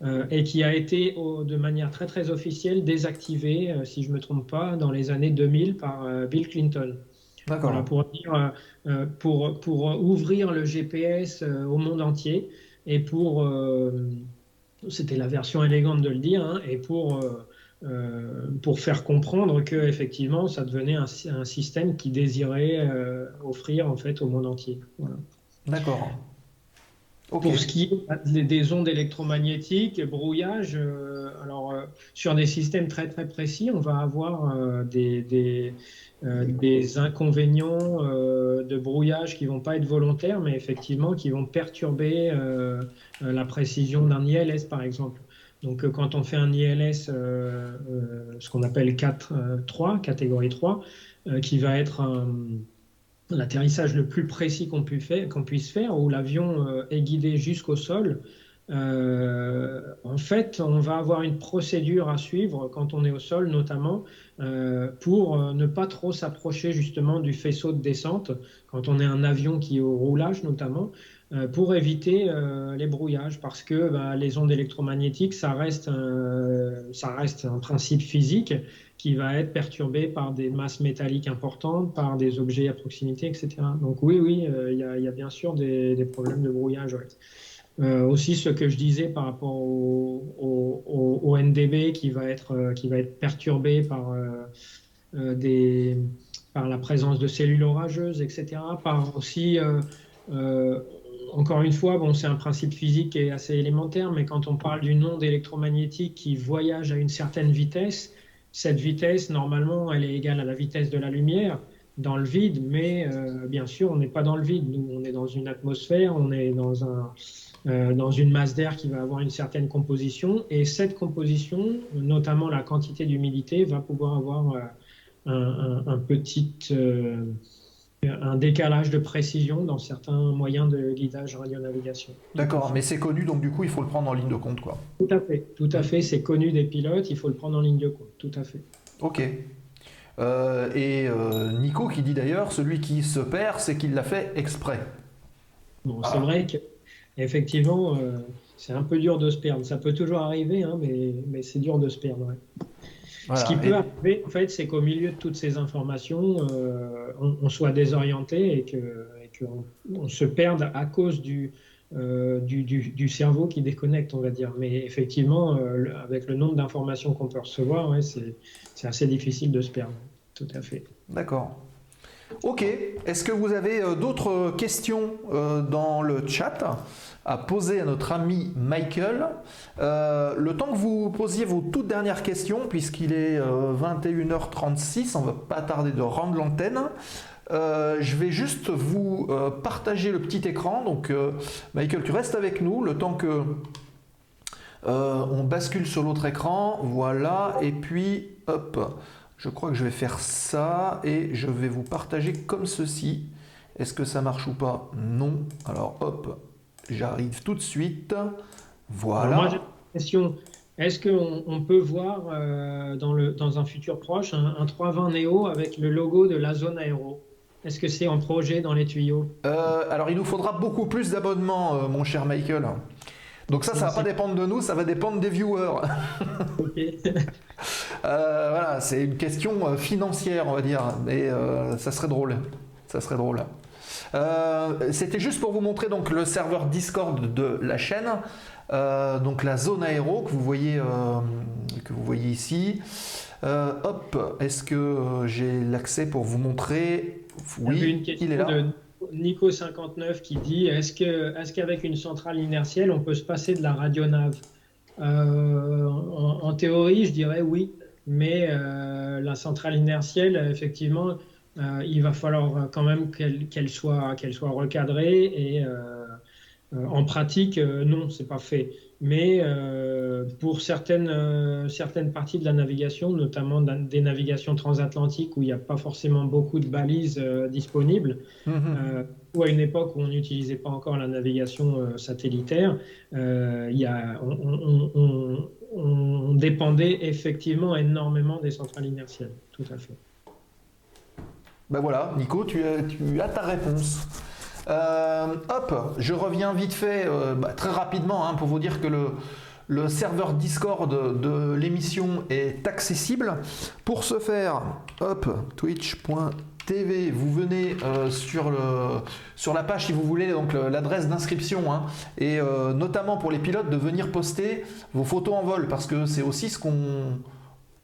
Euh, et qui a été de manière très très officielle désactivé, euh, si je ne me trompe pas, dans les années 2000 par euh, Bill Clinton. D'accord. pour, pour, pour, ouvrir le GPS au monde entier et pour, c'était la version élégante de le dire, hein, et pour, pour faire comprendre que effectivement ça devenait un, un système qui désirait offrir en fait au monde entier. Voilà. D'accord. Pour ce qui est des ondes électromagnétiques, brouillage, euh, alors euh, sur des systèmes très très précis, on va avoir euh, des, des, inconvénients de brouillage qui vont pas être volontaires, mais effectivement qui vont perturber la précision d'un ILS par exemple. Donc quand on fait un ILS, ce qu'on appelle 4, 3, catégorie 3, qui va être un l'atterrissage le plus précis qu'on puisse faire, où l'avion euh, est guidé jusqu'au sol, euh, en fait, on va avoir une procédure à suivre quand on est au sol, notamment euh, pour ne pas trop s'approcher justement du faisceau de descente, quand on est un avion qui est au roulage notamment, pour éviter les brouillages, parce que bah, les ondes électromagnétiques, ça reste, ça reste un principe physique qui va être perturbé par des masses métalliques importantes, par des objets à proximité, etc. Donc oui, oui, euh, il y, a bien sûr des, problèmes de brouillage. Euh, aussi ce que je disais par rapport au, NDB qui va être, euh, qui va être perturbé par, des, par la présence de cellules orageuses, etc. Par aussi, encore une fois, bon, c'est un principe physique qui est assez élémentaire, mais quand on parle d'une onde électromagnétique qui voyage à une certaine vitesse, cette vitesse, normalement, elle est égale à la vitesse de la lumière dans le vide, mais euh, bien sûr, on n'est pas dans le vide. Nous, on est dans une atmosphère, on est dans, un, euh, dans une masse d'air qui va avoir une certaine composition, et cette composition, notamment la quantité d'humidité, va pouvoir avoir euh, un, un, petit un décalage de précision dans certains moyens de guidage radio-navigation. D'accord, mais c'est connu, donc du coup, il faut le prendre en ligne de compte, quoi. Tout à fait, tout à fait, c'est connu des pilotes, il faut le prendre en ligne de compte, tout à fait. Ok. Euh, et euh, Nico qui dit d'ailleurs, celui qui se perd, c'est qu'il l'a fait exprès. Bon, c'est ah. vrai que effectivement, euh, c'est un peu dur de se perdre. Ça peut toujours arriver, hein, mais, mais c'est dur de se perdre. Voilà. Ce qui Et- peut arriver, en fait, c'est qu'au milieu de toutes ces informations, euh, on, on soit désorienté et que qu'on on se perde à cause du, euh, du, du- du cerveau qui déconnecte, on va dire. Mais effectivement, euh, le- avec le nombre d'informations qu'on peut recevoir, ouais, c'est assez difficile de se perdre. Tout à fait. D'accord. Ok. Est-ce que vous avez d'autres questions dans le chat? À poser à notre ami Michael Euh, Le temps que vous posiez vos toutes dernières questions, puisqu'il est euh, 21h36, on va pas tarder de rendre l'antenne. Euh, je vais juste vous euh, partager le petit écran. Donc, euh, Michael, tu restes avec nous le temps que euh, on bascule sur l'autre écran. Voilà. Et puis, hop. Je crois que je vais faire ça et je vais vous partager comme ceci. Est-ce que ça marche ou pas? Non. Alors hop, j'arrive tout de suite. Voilà. Alors moi, j'ai une question. Est-ce qu'on on peut voir euh, dans, le, dans un futur proche un, un 320 Neo avec le logo de la zone aéro? Est-ce que c'est en projet dans les tuyaux? Euh, alors il nous faudra beaucoup plus d'abonnements, euh, mon cher Michael. Donc ça, ça va pas dépendre de nous, ça va dépendre des viewers. Ok. Euh, voilà, c'est une question financière, on va dire, mais euh, ça serait drôle. Ça serait drôle. Euh, C'était juste pour vous montrer donc le serveur Discord de la chaîne, Euh, donc la zone aéro que vous voyez, euh, que vous voyez ici. Hop, est-ce que j'ai l'accès pour vous montrer? Oui, une question il est là. de Nico59 qui dit est-ce que est-ce qu'avec une centrale inertielle, on peut se passer de la radionave Euh, en, en théorie, je dirais oui, mais euh, la centrale inertielle, effectivement, il va falloir quand même qu'elle soit, recadrée et euh, euh, en pratique, euh, non, c'est pas fait. Mais euh, pour certaines, euh, certaines parties de la navigation, notamment des navigations transatlantiques où il n'y a pas forcément beaucoup de balises euh, disponibles, Mhm. euh, ou à une époque où on n'utilisait pas encore la navigation euh, satellitaire, euh, il y a, on, on- on- on dépendait effectivement énormément des centrales inertielles. Tout à fait. Ben voilà, Nico, tu as, ta réponse. Euh, hop, je reviens vite fait, euh, bah, très rapidement, hein, pour vous dire que le, serveur Discord de l'émission est accessible. Pour ce faire, hop, twitch.tv, vous venez euh, sur, la page si vous voulez, donc l'adresse d'inscription, hein, et notamment pour les pilotes de venir poster vos photos en vol, parce que c'est aussi ce qu'on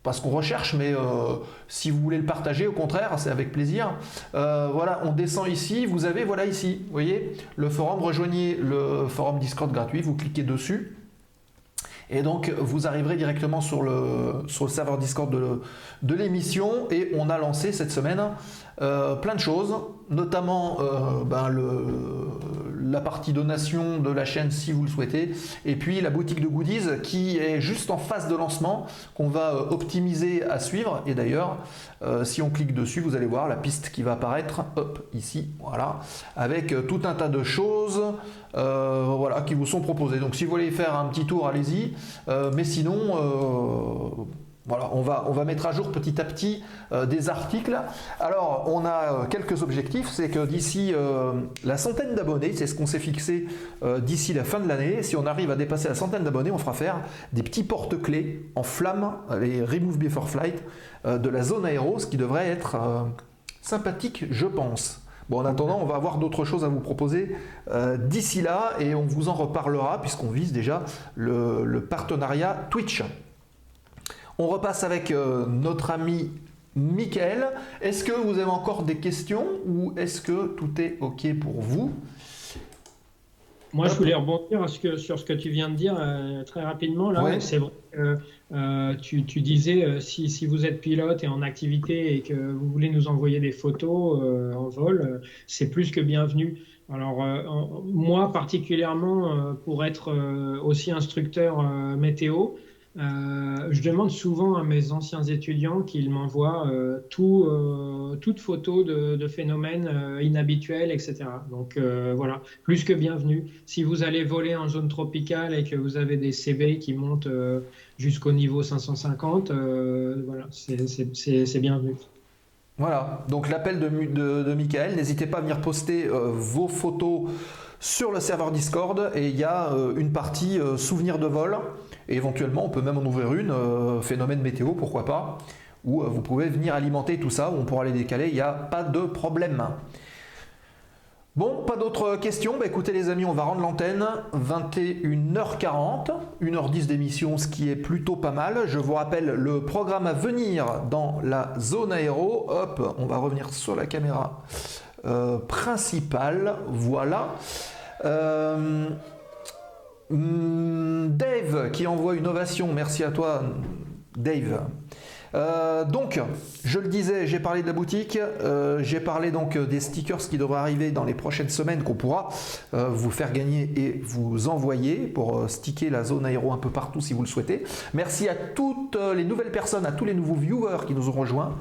pas ce qu'on recherche, mais euh, si vous voulez le partager, au contraire, c'est avec plaisir. Euh, voilà, on descend ici, vous avez, voilà ici, vous voyez, le forum, rejoignez le forum Discord gratuit, vous cliquez dessus. Et donc, vous arriverez directement sur le, sur le serveur Discord de, de l'émission. Et on a lancé cette semaine euh, plein de choses, notamment ben, le, la partie donation de la chaîne si vous le souhaitez. Et puis la boutique de goodies qui est juste en phase de lancement, qu'on va euh, optimiser à suivre. Et d'ailleurs, euh, si on clique dessus, vous allez voir la piste qui va apparaître, hop, ici, voilà, avec euh, tout un tas de choses voilà, qui vous sont proposées. Donc si vous voulez faire un petit tour, allez-y. Mais sinon, voilà, on va, mettre à jour petit à petit euh, des articles. Alors, on a euh, quelques objectifs. C'est que d'ici euh, la centaine d'abonnés, c'est ce qu'on s'est fixé d'ici la fin de l'année. Si on arrive à dépasser la centaine d'abonnés, on fera faire des petits porte-clés en flamme, les Remove Before Flight, de la zone aéro, ce qui devrait être sympathique, je pense. Bon, en attendant, on va avoir d'autres choses à vous proposer d'ici là et on vous en reparlera puisqu'on vise déjà le partenariat Twitch. On repasse avec euh, notre ami Michael. Est-ce que vous avez encore des questions ou est-ce que tout est OK pour vous? Moi, je voulais rebondir ce que- sur ce que tu viens de dire euh, très rapidement. Là, Ouais. c'est vrai. que, euh, tu, tu disais euh, si, si vous êtes pilote et en activité et que vous voulez nous envoyer des photos en vol, c'est plus que bienvenu. Alors moi particulièrement pour être aussi instructeur météo, euh, je demande souvent à mes anciens étudiants qu'ils m'envoient euh, tout, euh, de, phénomènes euh, inhabituels, etc. Donc voilà, plus que bienvenu. Si vous allez voler en zone tropicale et que vous avez des CV qui montent jusqu'au niveau 550, euh, voilà, c'est- bienvenu. Voilà, donc l'appel de, de, Michael, n'hésitez pas à venir poster vos photos sur le serveur Discord et il y a une partie souvenirs de vol Éventuellement, on peut même en ouvrir une, euh, phénomène météo, pourquoi pas, où euh, vous pouvez venir alimenter tout ça, où on pourra les décaler, il n'y a pas de problème. Bon, pas d'autres questions? Bah, Écoutez les amis, on va rendre l'antenne. 21h40, 1h10 d'émission, ce qui est plutôt pas mal. Je vous rappelle le programme à venir dans la zone aéro. Hop, on va revenir sur la caméra euh, principale. Voilà. Euh, Dave qui envoie une ovation. Merci à toi, Dave. Euh, donc, je le disais, j'ai parlé de la boutique, euh, j'ai parlé donc des stickers qui devraient arriver dans les prochaines semaines qu'on pourra euh, vous faire gagner et vous envoyer pour sticker la zone aéro un peu partout si vous le souhaitez. Merci à toutes les nouvelles personnes, à tous les nouveaux viewers qui nous ont rejoints.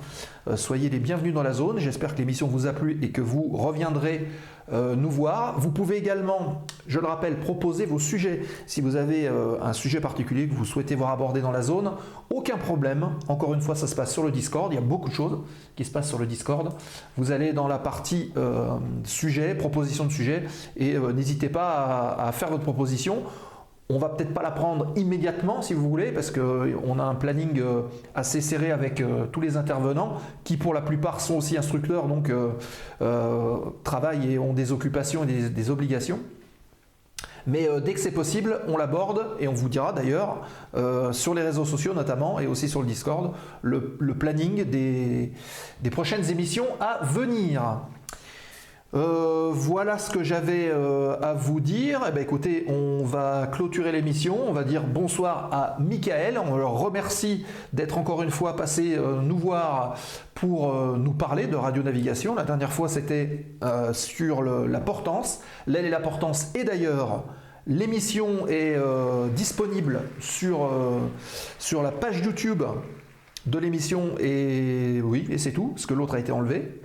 soyez les bienvenus dans la zone. J'espère que l'émission vous a plu et que vous reviendrez euh, nous voir. Vous pouvez également, je le rappelle, proposer vos sujets. Si vous avez euh, un sujet particulier que vous souhaitez voir abordé dans la zone, aucun problème. Encore une fois, ça se passe sur le Discord. Il y a beaucoup de choses qui se passent sur le Discord. Vous allez dans la partie euh, sujet, proposition de sujet, et n'hésitez pas à faire votre proposition. On va peut-être pas la prendre immédiatement si vous voulez, parce qu'on a un planning euh, assez serré avec euh, tous les intervenants, qui pour la plupart sont aussi instructeurs, donc euh, travaillent et ont des occupations et des, obligations. Mais dès que c'est possible, on l'aborde et on vous dira d'ailleurs sur les réseaux sociaux notamment et aussi sur le Discord le, planning des prochaines émissions à venir. Euh, voilà ce que j'avais euh, à vous dire. Eh bien, écoutez, on va clôturer l'émission. On va dire bonsoir à Michael. On leur remercie d'être encore une fois passé euh, nous voir pour nous parler de radionavigation. La dernière fois, c'était sur la portance, l'aile et la portance. Et d'ailleurs, l'émission est disponible sur, sur la page YouTube de l'émission. Et oui, et c'est tout, parce que l'autre a été enlevé.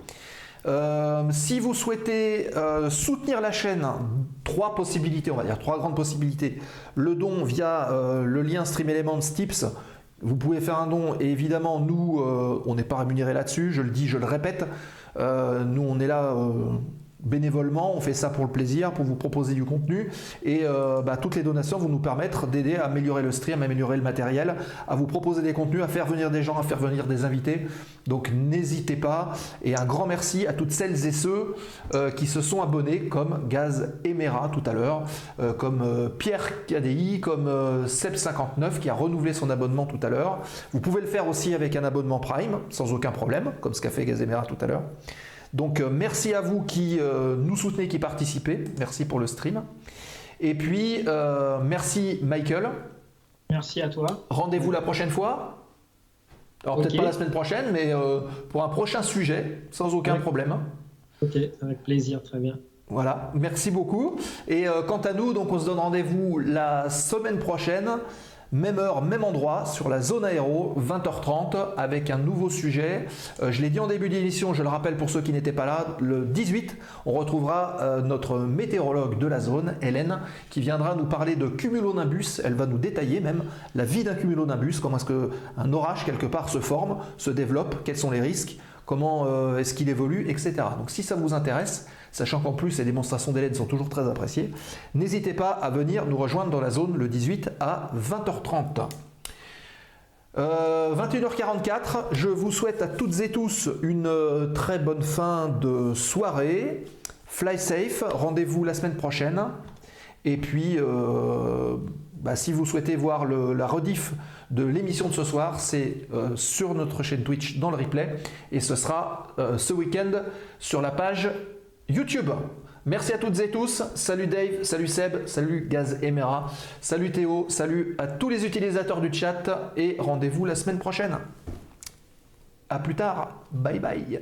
Euh, si vous souhaitez euh, soutenir la chaîne, trois possibilités, on va dire trois grandes possibilités. Le don via euh, le lien Stream Elements Tips. Vous pouvez faire un don et évidemment nous, on n'est pas rémunéré là-dessus, je le dis, je le répète. nous, on est là bénévolement, on fait ça pour le plaisir, pour vous proposer du contenu. Et euh, bah, toutes les donations vont nous permettre d'aider à améliorer le stream, à améliorer le matériel, à vous proposer des contenus, à faire venir des gens, à faire venir des invités. Donc n'hésitez pas. Et un grand merci à toutes celles et ceux euh, qui se sont abonnés, comme Gaz Emera tout à l'heure, euh, comme Pierre KDI, comme Seb59 qui a renouvelé son abonnement tout à l'heure. Vous pouvez le faire aussi avec un abonnement Prime, sans aucun problème, comme ce qu'a fait Gaz Emera tout à l'heure. Donc euh, merci à vous qui euh, nous soutenez, qui participez. Merci pour le stream. Et puis euh, merci Michael. Merci à toi. Rendez-vous la prochaine fois. Alors peut-être pas la semaine prochaine, mais pour un prochain sujet, sans aucun problème. Ok, avec plaisir, très bien. Voilà, merci beaucoup. Et quant à nous, donc on se donne rendez-vous la semaine prochaine même heure, même endroit, sur la zone aéro, 20h30, avec un nouveau sujet. Euh, je l'ai dit en début d'émission, je le rappelle pour ceux qui n'étaient pas là, le 18, on retrouvera euh, notre météorologue de la zone, Hélène, qui viendra nous parler de cumulonimbus. Elle va nous détailler même la vie d'un cumulonimbus, comment est-ce qu'un orage quelque part se forme, se développe, quels sont les risques, comment euh, est-ce qu'il évolue, etc. Donc si ça vous intéresse, sachant qu'en plus les démonstrations d'Hélène sont toujours très appréciées, n'hésitez pas à venir nous rejoindre dans la zone le 18 à 20h30. 21h44, euh, je vous souhaite à toutes et tous une euh, très bonne fin de soirée. Fly safe, rendez-vous la semaine prochaine. Et puis, euh, bah, si vous souhaitez voir la rediff de l'émission de ce soir, c'est sur notre chaîne Twitch dans le replay. Et ce sera ce week-end sur la page YouTube. Merci à toutes et tous. Salut Dave, salut Seb, salut Gaz Emera, salut Théo, salut à tous les utilisateurs du chat et rendez-vous la semaine prochaine. A plus tard. Bye bye.